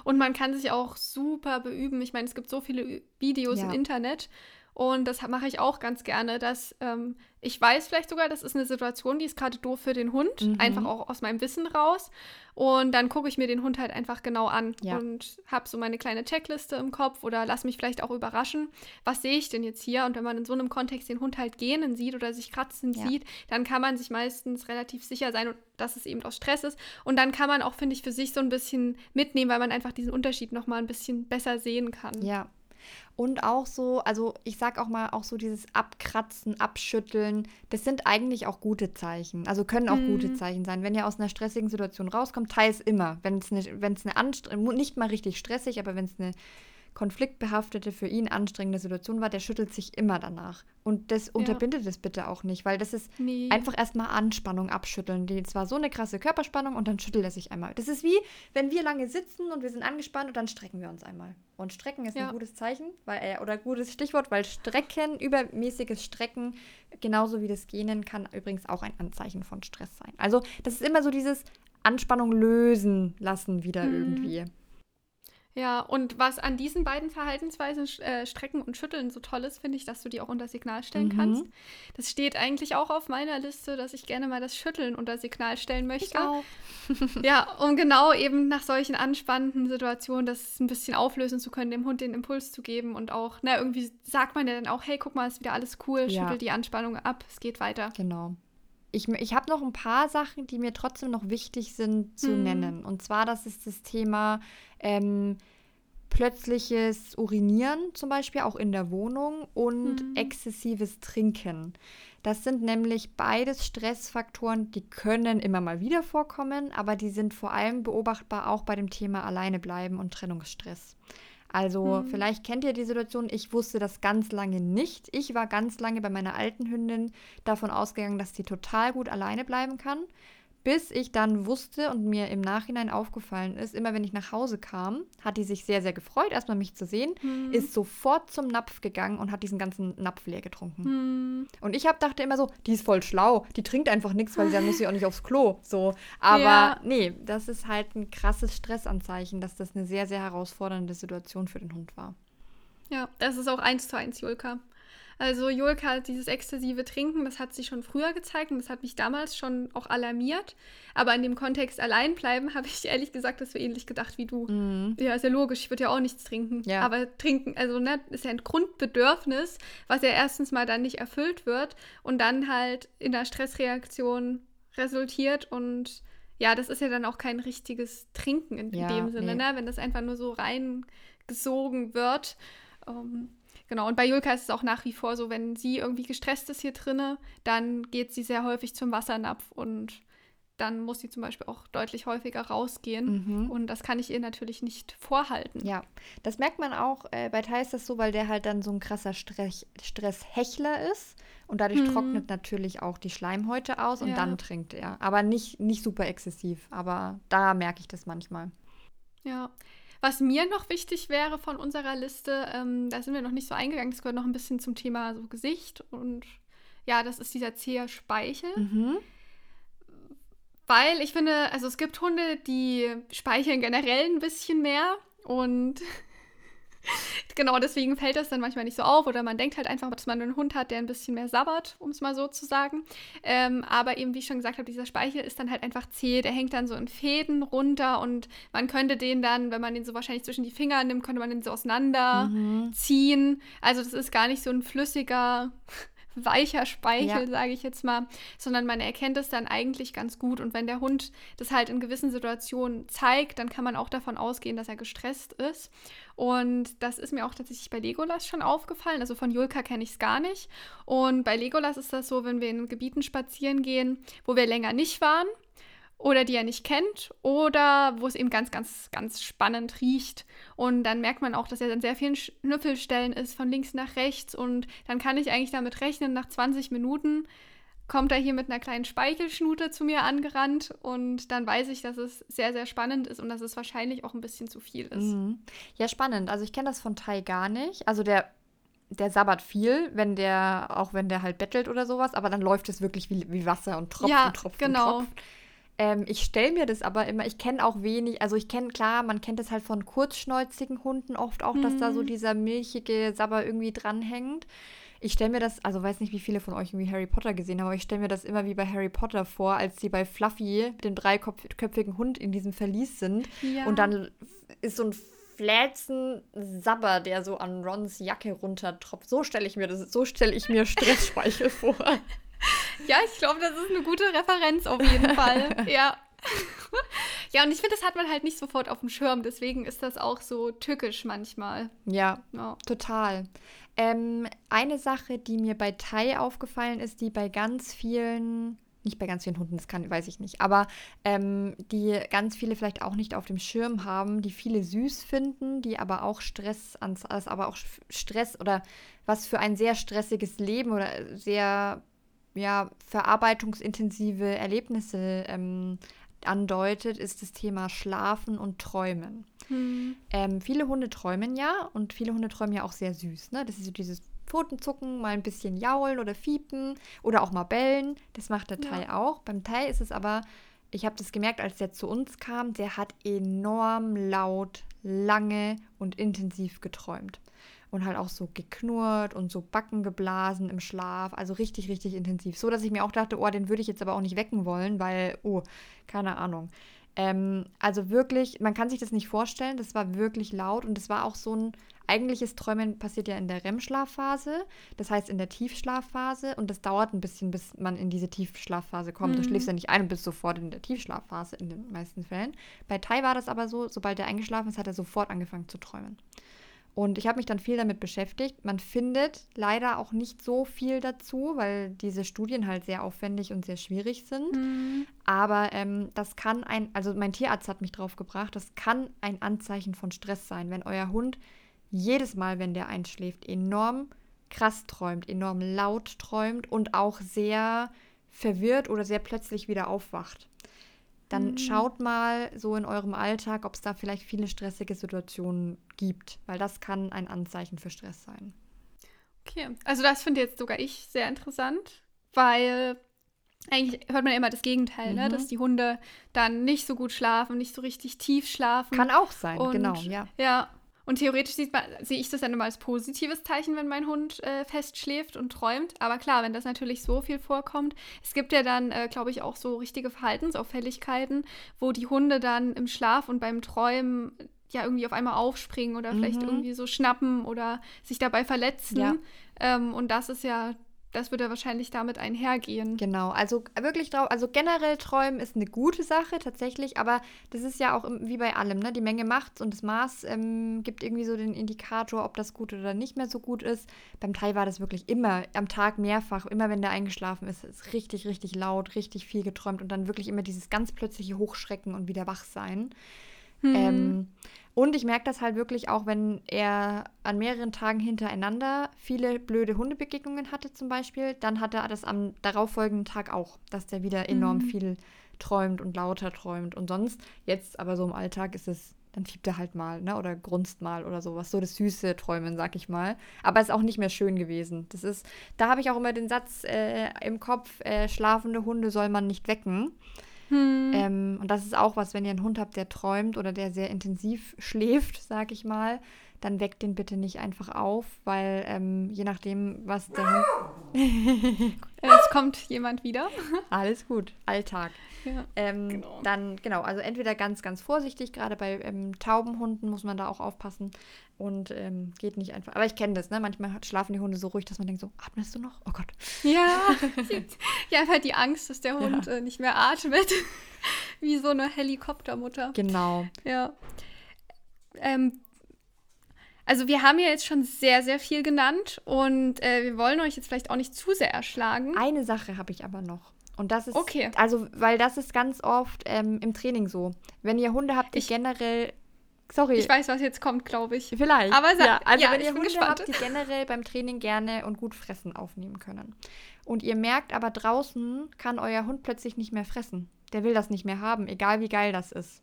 Und man kann sich auch super beüben. Ich meine, es gibt so viele Videos ja. im Internet und das mache ich auch ganz gerne, dass ähm, ich weiß vielleicht sogar, das ist eine Situation, die ist gerade doof für den Hund, mhm. einfach auch aus meinem Wissen raus. Und dann gucke ich mir den Hund halt einfach genau an ja. und habe so meine kleine Checkliste im Kopf oder lass mich vielleicht auch überraschen, was sehe ich denn jetzt hier? Und wenn man in so einem Kontext den Hund halt gähnen sieht oder sich kratzen ja. sieht, dann kann man sich meistens relativ sicher sein, dass es eben aus Stress ist. Und dann kann man auch, finde ich, für sich so ein bisschen mitnehmen, weil man einfach diesen Unterschied nochmal ein bisschen besser sehen kann. Ja, und auch so, also ich sag auch mal, auch so dieses Abkratzen, Abschütteln, das sind eigentlich auch gute Zeichen. Also können auch mhm. gute Zeichen sein. Wenn ihr aus einer stressigen Situation rauskommt, teils immer. Wenn es eine, wenn es eine Anstrengung, nicht mal richtig stressig, aber wenn es eine konfliktbehaftete, für ihn anstrengende Situation war, der schüttelt sich immer danach. Und das ja. unterbindet es bitte auch nicht, weil das ist nee. einfach erstmal Anspannung abschütteln. Die zwar so eine krasse Körperspannung und dann schüttelt er sich einmal. Das ist wie, wenn wir lange sitzen und wir sind angespannt und dann strecken wir uns einmal. Und strecken ist ja. ein gutes Zeichen, weil äh, oder gutes Stichwort, weil Strecken, übermäßiges Strecken, genauso wie das Gähnen, kann übrigens auch ein Anzeichen von Stress sein. Also, das ist immer so dieses Anspannung lösen lassen wieder mhm. irgendwie. Ja, und was an diesen beiden Verhaltensweisen, äh, Strecken und Schütteln, so toll ist, finde ich, dass du die auch unter Signal stellen mhm. kannst. Das steht eigentlich auch auf meiner Liste, dass ich gerne mal das Schütteln unter Signal stellen möchte. Ich auch. ja, um genau eben nach solchen anspannenden Situationen das ein bisschen auflösen zu können, dem Hund den Impuls zu geben und auch, na, irgendwie sagt man ja dann auch, hey, guck mal, ist wieder alles cool, ja. schüttel die Anspannung ab, es geht weiter. Genau. Ich, ich habe noch ein paar Sachen, die mir trotzdem noch wichtig sind zu hm. nennen. Und zwar, das ist das Thema ähm, plötzliches Urinieren zum Beispiel auch in der Wohnung und hm. exzessives Trinken. Das sind nämlich beides Stressfaktoren, die können immer mal wieder vorkommen, aber die sind vor allem beobachtbar auch bei dem Thema Alleine bleiben und Trennungsstress. Also mhm. vielleicht kennt ihr die Situation, ich wusste das ganz lange nicht. Ich war ganz lange bei meiner alten Hündin davon ausgegangen, dass sie total gut alleine bleiben kann bis ich dann wusste und mir im Nachhinein aufgefallen ist, immer wenn ich nach Hause kam, hat die sich sehr, sehr gefreut, erstmal mich zu sehen, mhm. ist sofort zum Napf gegangen und hat diesen ganzen Napf leer getrunken. Mhm. Und ich hab, dachte immer so, die ist voll schlau, die trinkt einfach nichts, weil dann muss sie auch nicht aufs Klo. So. Aber ja. nee, das ist halt ein krasses Stressanzeichen, dass das eine sehr, sehr herausfordernde Situation für den Hund war. Ja, das ist auch eins zu eins, Julka. Also Julka, dieses exzessive Trinken, das hat sich schon früher gezeigt und das hat mich damals schon auch alarmiert. Aber in dem Kontext allein bleiben, habe ich ehrlich gesagt das so ähnlich gedacht wie du. Mhm. Ja, ist ja logisch, ich würde ja auch nichts trinken. Ja. Aber trinken, also ne, ist ja ein Grundbedürfnis, was ja erstens mal dann nicht erfüllt wird und dann halt in einer Stressreaktion resultiert und ja, das ist ja dann auch kein richtiges Trinken in, Ja, dem Sinne, nee. ne? wenn das einfach nur so reingesogen wird. Ähm, genau, und bei Julka ist es auch nach wie vor so, wenn sie irgendwie gestresst ist hier drinne, dann geht sie sehr häufig zum Wassernapf und dann muss sie zum Beispiel auch deutlich häufiger rausgehen. Mhm. Und das kann ich ihr natürlich nicht vorhalten. Ja, das merkt man auch, äh, bei ist das so, weil der halt dann so ein krasser Stress, Stresshechler ist. Und dadurch Mhm. trocknet natürlich auch die Schleimhäute aus und Ja. dann trinkt er. Aber nicht, nicht super exzessiv. Aber da merke ich das manchmal. Ja. Was mir noch wichtig wäre von unserer Liste, ähm, da sind wir noch nicht so eingegangen, das gehört noch ein bisschen zum Thema so Gesicht und ja, das ist dieser zähe Speichel. Mhm. Weil ich finde, also es gibt Hunde, die speicheln generell ein bisschen mehr und genau deswegen fällt das dann manchmal nicht so auf oder man denkt halt einfach, dass man einen Hund hat, der ein bisschen mehr sabbert, um es mal so zu sagen. Ähm, aber eben, wie ich schon gesagt habe, dieser Speichel ist dann halt einfach zäh, der hängt dann so in Fäden runter und man könnte den dann, wenn man den so wahrscheinlich zwischen die Finger nimmt, könnte man den so auseinander Mhm. Also das ist gar nicht so ein flüssiger, weicher Speichel, Ja. sage ich jetzt mal, sondern man erkennt es dann eigentlich ganz gut. Und wenn der Hund das halt in gewissen Situationen zeigt, dann kann man auch davon ausgehen, dass er gestresst ist. Und das ist mir auch tatsächlich bei Legolas schon aufgefallen. Also von Julka kenne ich es gar nicht. Und bei Legolas ist das so, wenn wir in Gebieten spazieren gehen, wo wir länger nicht waren, oder die er nicht kennt oder wo es eben ganz, ganz, ganz spannend riecht. Und dann merkt man auch, dass er an sehr vielen Schnüffelstellen ist, von links nach rechts. Und dann kann ich eigentlich damit rechnen, nach 20 Minuten kommt er hier mit einer kleinen Speichelschnute zu mir angerannt und dann weiß ich, dass es sehr, sehr spannend ist und dass es wahrscheinlich auch ein bisschen zu viel ist. Mhm. Ja, spannend. Also ich kenne das von Tai gar nicht. Also der, der sabbert viel, wenn der, auch wenn der halt bettelt oder sowas, aber dann läuft es wirklich wie, wie Wasser und tropft Ja, und tropft genau. und tropft. Ähm, ich stelle mir das aber immer, ich kenne auch wenig, also ich kenne, klar, man kennt es halt von kurzschnäuzigen Hunden oft auch, dass da so Mhm. dieser milchige Sabber irgendwie dranhängt. Ich stelle mir das, also weiß nicht, wie viele von euch irgendwie Harry Potter gesehen haben, aber ich stelle mir das immer wie bei Harry Potter vor, als sie bei Fluffy, dem dreiköpfigen Hund, in diesem Verlies sind. Ja. Und dann ist so ein Flätzen Sabber, der so an Rons Jacke runtertropft. So stelle ich mir das, so stelle ich mir Stressspeichel vor. Ja, ich glaube, das ist eine gute Referenz auf jeden Fall. ja. Ja, und ich finde, das hat man halt nicht sofort auf dem Schirm. Deswegen ist das auch so tückisch manchmal. Ja, Ja. total. Ähm, eine Sache, die mir bei Tai aufgefallen ist, die bei ganz vielen, nicht bei ganz vielen Hunden, das kann, weiß ich nicht, aber ähm, die ganz viele vielleicht auch nicht auf dem Schirm haben, die viele süß finden, die aber auch Stress, ans, aber auch Stress oder was für ein sehr stressiges Leben oder sehr ja, verarbeitungsintensive Erlebnisse ähm, andeutet, ist das Thema Schlafen und Träumen. Hm. Ähm, viele Hunde träumen ja und viele Hunde träumen ja auch sehr süß. Ne? Das ist so dieses Pfotenzucken, mal ein bisschen jaulen oder fiepen oder auch mal bellen. Das macht der Ja. Thai auch. Beim Thai ist es aber, ich habe das gemerkt, als der zu uns kam, der hat enorm laut, lange und intensiv geträumt. Und halt auch so geknurrt und so Backen geblasen im Schlaf. Also richtig, richtig intensiv. So, dass ich mir auch dachte, oh, den würde ich jetzt aber auch nicht wecken wollen, weil, oh, keine Ahnung. Ähm, also wirklich, man kann sich das nicht vorstellen, das war wirklich laut und das war auch so ein eigentliches Träumen passiert ja in der REM-Schlafphase, das heißt in der Tiefschlafphase und das dauert ein bisschen, bis man in diese Tiefschlafphase kommt. Du Mhm. schläfst ja nicht ein und bist sofort in der Tiefschlafphase in den meisten Fällen. Bei Tai war das aber so, sobald er eingeschlafen ist, hat er sofort angefangen zu träumen. Und ich habe mich dann viel damit beschäftigt. Man findet leider auch nicht so viel dazu, weil diese Studien halt sehr aufwendig und sehr schwierig sind. Hm. Aber ähm, das kann ein, also mein Tierarzt hat mich drauf gebracht, das kann ein Anzeichen von Stress sein, wenn euer Hund jedes Mal, wenn der einschläft, enorm krass träumt, enorm laut träumt und auch sehr verwirrt oder sehr plötzlich wieder aufwacht. Dann Mhm. schaut mal so in eurem Alltag, ob es da vielleicht viele stressige Situationen gibt, weil das kann ein Anzeichen für Stress sein. Okay, also das finde jetzt sogar ich sehr interessant, weil eigentlich hört man ja immer das Gegenteil, ne? Mhm. dass die Hunde dann nicht so gut schlafen, nicht so richtig tief schlafen. Kann auch sein, Und- genau, ja. Ja, Und theoretisch man, sehe ich das dann immer als positives Zeichen, wenn mein Hund äh, fest schläft und träumt. Aber klar, wenn das natürlich so viel vorkommt, es gibt ja dann, äh, glaube ich, auch so richtige Verhaltensauffälligkeiten, wo die Hunde dann im Schlaf und beim Träumen ja irgendwie auf einmal aufspringen oder vielleicht Mhm. irgendwie so schnappen oder sich dabei verletzen. Ja. Ähm, und das ist ja, das würde wahrscheinlich damit einhergehen. Genau, also wirklich drauf, also generell träumen ist eine gute Sache tatsächlich, aber das ist ja auch wie bei allem, ne? Die Menge macht's und das Maß ähm, gibt irgendwie so den Indikator, ob das gut oder nicht mehr so gut ist. Beim Tai war das wirklich immer am Tag mehrfach, immer wenn der eingeschlafen ist, ist richtig, richtig laut, richtig viel geträumt und dann wirklich immer dieses ganz plötzliche Hochschrecken und wieder wach sein. Hm. Ähm, und ich merke das halt wirklich auch, wenn er an mehreren Tagen hintereinander viele blöde Hundebegegnungen hatte zum Beispiel, dann hat er das am darauffolgenden Tag auch, dass der wieder enorm Mhm. viel träumt und lauter träumt. Und sonst, jetzt aber so im Alltag ist es, dann fiebt er halt mal, ne? Oder grunzt mal oder sowas. So das süße Träumen, sag ich mal. Aber ist auch nicht mehr schön gewesen. Das ist, da habe ich auch immer den Satz äh, im Kopf, äh, schlafende Hunde soll man nicht wecken. Hm. Ähm, und das ist auch was, wenn ihr einen Hund habt, der träumt oder der sehr intensiv schläft, sag ich mal, dann weckt den bitte nicht einfach auf, weil ähm, je nachdem, was der Hund. Jetzt kommt jemand wieder. Alles gut, Alltag. Ja. Ähm, Genau. Dann, genau, also entweder ganz, ganz vorsichtig, gerade bei ähm, Taubenhunden muss man da auch aufpassen und ähm, geht nicht einfach. Aber ich kenne das, ne? Manchmal schlafen die Hunde so ruhig, dass man denkt so, atmest du noch? Oh Gott. Ja, ja, einfach die Angst, dass der Hund äh, nicht mehr atmet. Wie so eine Helikoptermutter. Genau. Ja. Ähm, also wir haben ja jetzt schon sehr, sehr viel genannt und äh, wir wollen euch jetzt vielleicht auch nicht zu sehr erschlagen. Eine Sache habe ich aber noch. Und das ist, Okay. also, weil das ist ganz oft ähm, im Training so. Wenn ihr Hunde habt, die Ich- generell, sorry, Ich weiß, was jetzt kommt, glaube ich. vielleicht. Aber ja, also ja, wenn ihr Hunde gespannt. habt, die generell beim Training gerne und gut fressen aufnehmen können. Und ihr merkt aber draußen kann euer Hund plötzlich nicht mehr fressen. Der will das nicht mehr haben, egal wie geil das ist.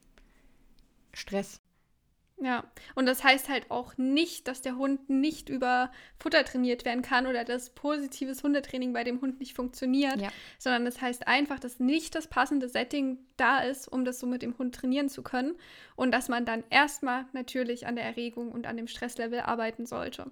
Stress. Ja, und das heißt halt auch nicht, dass der Hund nicht über Futter trainiert werden kann oder dass positives Hundetraining bei dem Hund nicht funktioniert, Ja. sondern das heißt einfach, dass nicht das passende Setting da ist, um das so mit dem Hund trainieren zu können und dass man dann erstmal natürlich an der Erregung und an dem Stresslevel arbeiten sollte.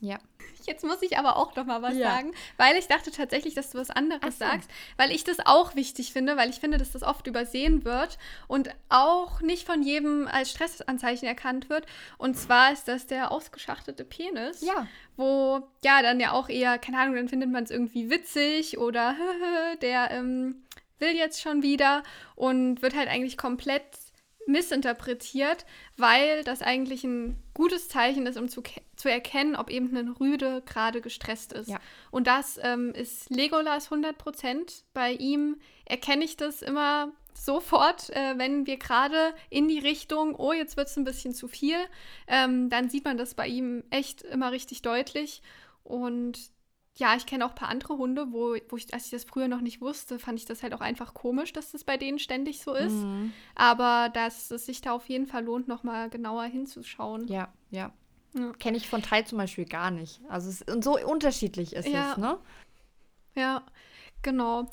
Ja. Jetzt muss ich aber auch noch mal was Ja. sagen, weil ich dachte tatsächlich, dass du was anderes so. sagst, weil ich das auch wichtig finde, weil ich finde, dass das oft übersehen wird und auch nicht von jedem als Stressanzeichen erkannt wird. Und zwar ist das der ausgeschachtete Penis, Ja. wo ja dann ja auch eher, keine Ahnung, dann findet man es irgendwie witzig oder der ähm, will jetzt schon wieder und wird halt eigentlich komplett missinterpretiert, weil das eigentlich ein gutes Zeichen ist, um zu, zu erkennen, ob eben ein Rüde gerade gestresst ist. Ja. Und das ähm, ist Legolas 100 Prozent. Bei ihm erkenne ich das immer sofort, äh, wenn wir gerade in die Richtung, oh, jetzt wird es ein bisschen zu viel, ähm, dann sieht man das bei ihm echt immer richtig deutlich. Und ja, ich kenne auch ein paar andere Hunde, wo, wo ich, als ich das früher noch nicht wusste, fand ich das halt auch einfach komisch, dass das bei denen ständig so ist. Mhm. Aber dass es sich da auf jeden Fall lohnt, nochmal genauer hinzuschauen. Ja, ja. Ja. Kenne ich von Thai zum Beispiel gar nicht. Also es, und so unterschiedlich ist Ja. es, ne? Ja, genau.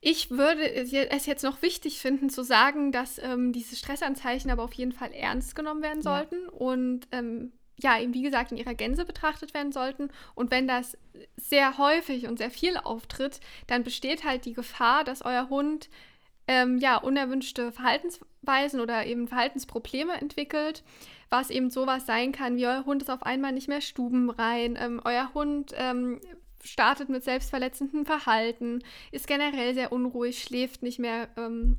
Ich würde es je- es jetzt noch wichtig finden zu sagen, dass ähm, diese Stressanzeichen aber auf jeden Fall ernst genommen werden Ja. sollten und ähm, ja, eben wie gesagt in ihrer Gänze betrachtet werden sollten. Und wenn das sehr häufig und sehr viel auftritt, dann besteht halt die Gefahr, dass euer Hund ähm, ja unerwünschte Verhaltensweisen oder eben Verhaltensprobleme entwickelt, was eben sowas sein kann, wie euer Hund ist auf einmal nicht mehr stubenrein, ähm, euer Hund ähm, startet mit selbstverletzendem Verhalten, ist generell sehr unruhig, schläft nicht mehr. Ähm,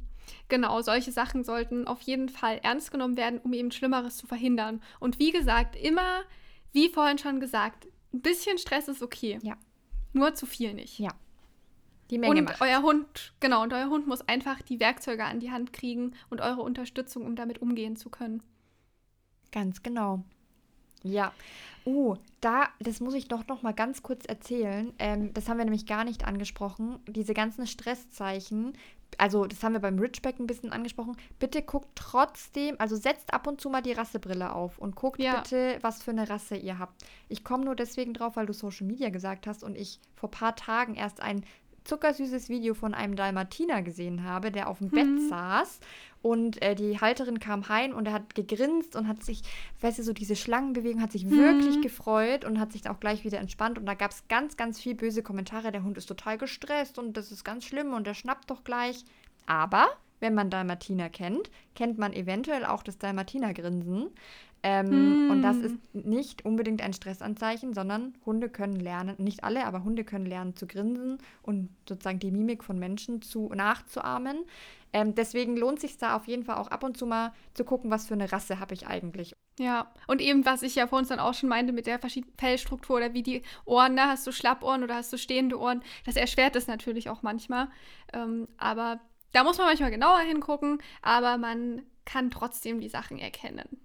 genau, solche Sachen sollten auf jeden Fall ernst genommen werden, um eben Schlimmeres zu verhindern. Und wie gesagt, immer, wie vorhin schon gesagt, ein bisschen Stress ist okay. Ja. Nur zu viel nicht. Ja. Die Menge und macht. euer Hund, genau, und euer Hund muss einfach die Werkzeuge an die Hand kriegen und eure Unterstützung, um damit umgehen zu können. Ganz genau. Ja. Uh, da, das muss ich doch noch mal ganz kurz erzählen. Ähm, das haben wir nämlich gar nicht angesprochen. Diese ganzen Stresszeichen, also das haben wir beim Ridgeback ein bisschen angesprochen. Bitte guckt trotzdem, also setzt ab und zu mal die Rassebrille auf und guckt Ja. bitte, was für eine Rasse ihr habt. Ich komme nur deswegen drauf, weil du Social Media gesagt hast und ich vor ein paar Tagen erst ein zuckersüßes Video von einem Dalmatiner gesehen habe, der auf dem Bett Mhm. saß und äh, die Halterin kam heim und er hat gegrinst und hat sich, weißt du, so diese Schlangenbewegung, hat sich wirklich Mhm. gefreut und hat sich auch gleich wieder entspannt. Und da gab es ganz, ganz viel böse Kommentare. Der Hund ist total gestresst und das ist ganz schlimm und der schnappt doch gleich. Aber wenn man Dalmatiner kennt, kennt man eventuell auch das Dalmatiner-Grinsen. Ähm, Und das Hm. ist nicht unbedingt ein Stressanzeichen, sondern Hunde können lernen, nicht alle, aber Hunde können lernen zu grinsen und sozusagen die Mimik von Menschen zu, nachzuahmen. Ähm, deswegen lohnt sich da auf jeden Fall auch ab und zu mal zu gucken, was für eine Rasse habe ich eigentlich. Ja, und eben, was ich ja vor uns dann auch schon meinte mit der verschiedenen Fellstruktur oder wie die Ohren, ne? hast du Schlappohren oder hast du stehende Ohren, das erschwert es natürlich auch manchmal. Ähm, aber da muss man manchmal genauer hingucken, aber man kann trotzdem die Sachen erkennen.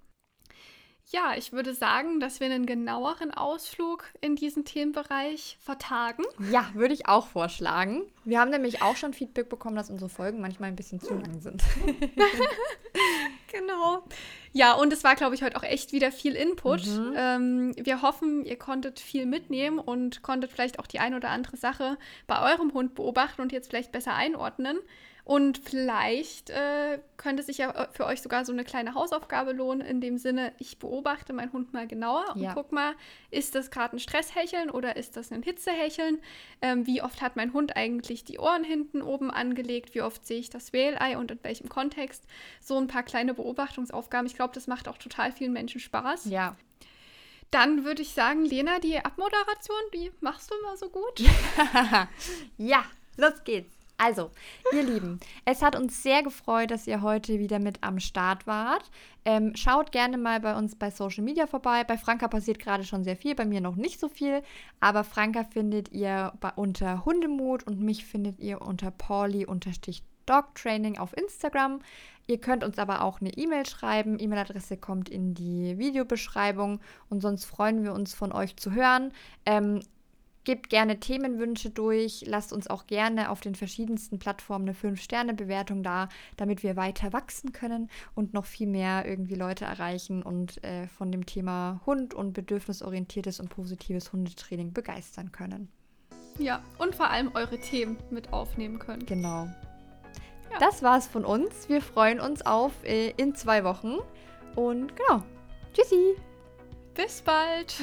Ja, ich würde sagen, dass wir einen genaueren Ausflug in diesen Themenbereich vertagen. Ja, würde ich auch vorschlagen. Wir haben nämlich auch schon Feedback bekommen, dass unsere Folgen manchmal ein bisschen zu lang sind. Genau. Ja, und es war, glaube ich, heute auch echt wieder viel Input. Mhm. Ähm, wir hoffen, ihr konntet viel mitnehmen und konntet vielleicht auch die ein oder andere Sache bei eurem Hund beobachten und jetzt vielleicht besser einordnen. Und vielleicht äh, könnte sich ja für euch sogar so eine kleine Hausaufgabe lohnen, in dem Sinne, ich beobachte meinen Hund mal genauer und Ja. guck mal, ist das gerade ein Stresshecheln oder ist das ein Hitzehecheln? Ähm, wie oft hat mein Hund eigentlich die Ohren hinten oben angelegt? Wie oft sehe ich das Wählei und in welchem Kontext? So ein paar kleine Beobachtungsaufgaben. Ich glaube, das macht auch total vielen Menschen Spaß. Ja. Dann würde ich sagen, Lena, die Abmoderation, die machst du immer so gut. ja, los geht's. Also, ihr Lieben, es hat uns sehr gefreut, dass ihr heute wieder mit am Start wart. Ähm, schaut gerne mal bei uns bei Social Media vorbei. Bei Franka passiert gerade schon sehr viel, bei mir noch nicht so viel. Aber Franka findet ihr bei, unter Hundemut und mich findet ihr unter Pauli-Dogtraining auf Instagram. Ihr könnt uns aber auch eine E-Mail schreiben. E-Mail-Adresse kommt in die Videobeschreibung. Und sonst freuen wir uns von euch zu hören. Ähm, Gebt gerne Themenwünsche durch. Lasst uns auch gerne auf den verschiedensten Plattformen eine 5-Sterne-Bewertung da, damit wir weiter wachsen können und noch viel mehr irgendwie Leute erreichen und äh, von dem Thema Hund und bedürfnisorientiertes und positives Hundetraining begeistern können. Ja, und vor allem eure Themen mit aufnehmen können. Genau. Ja. Das war's von uns. Wir freuen uns auf äh, in zwei Wochen. Und genau. Tschüssi. Bis bald.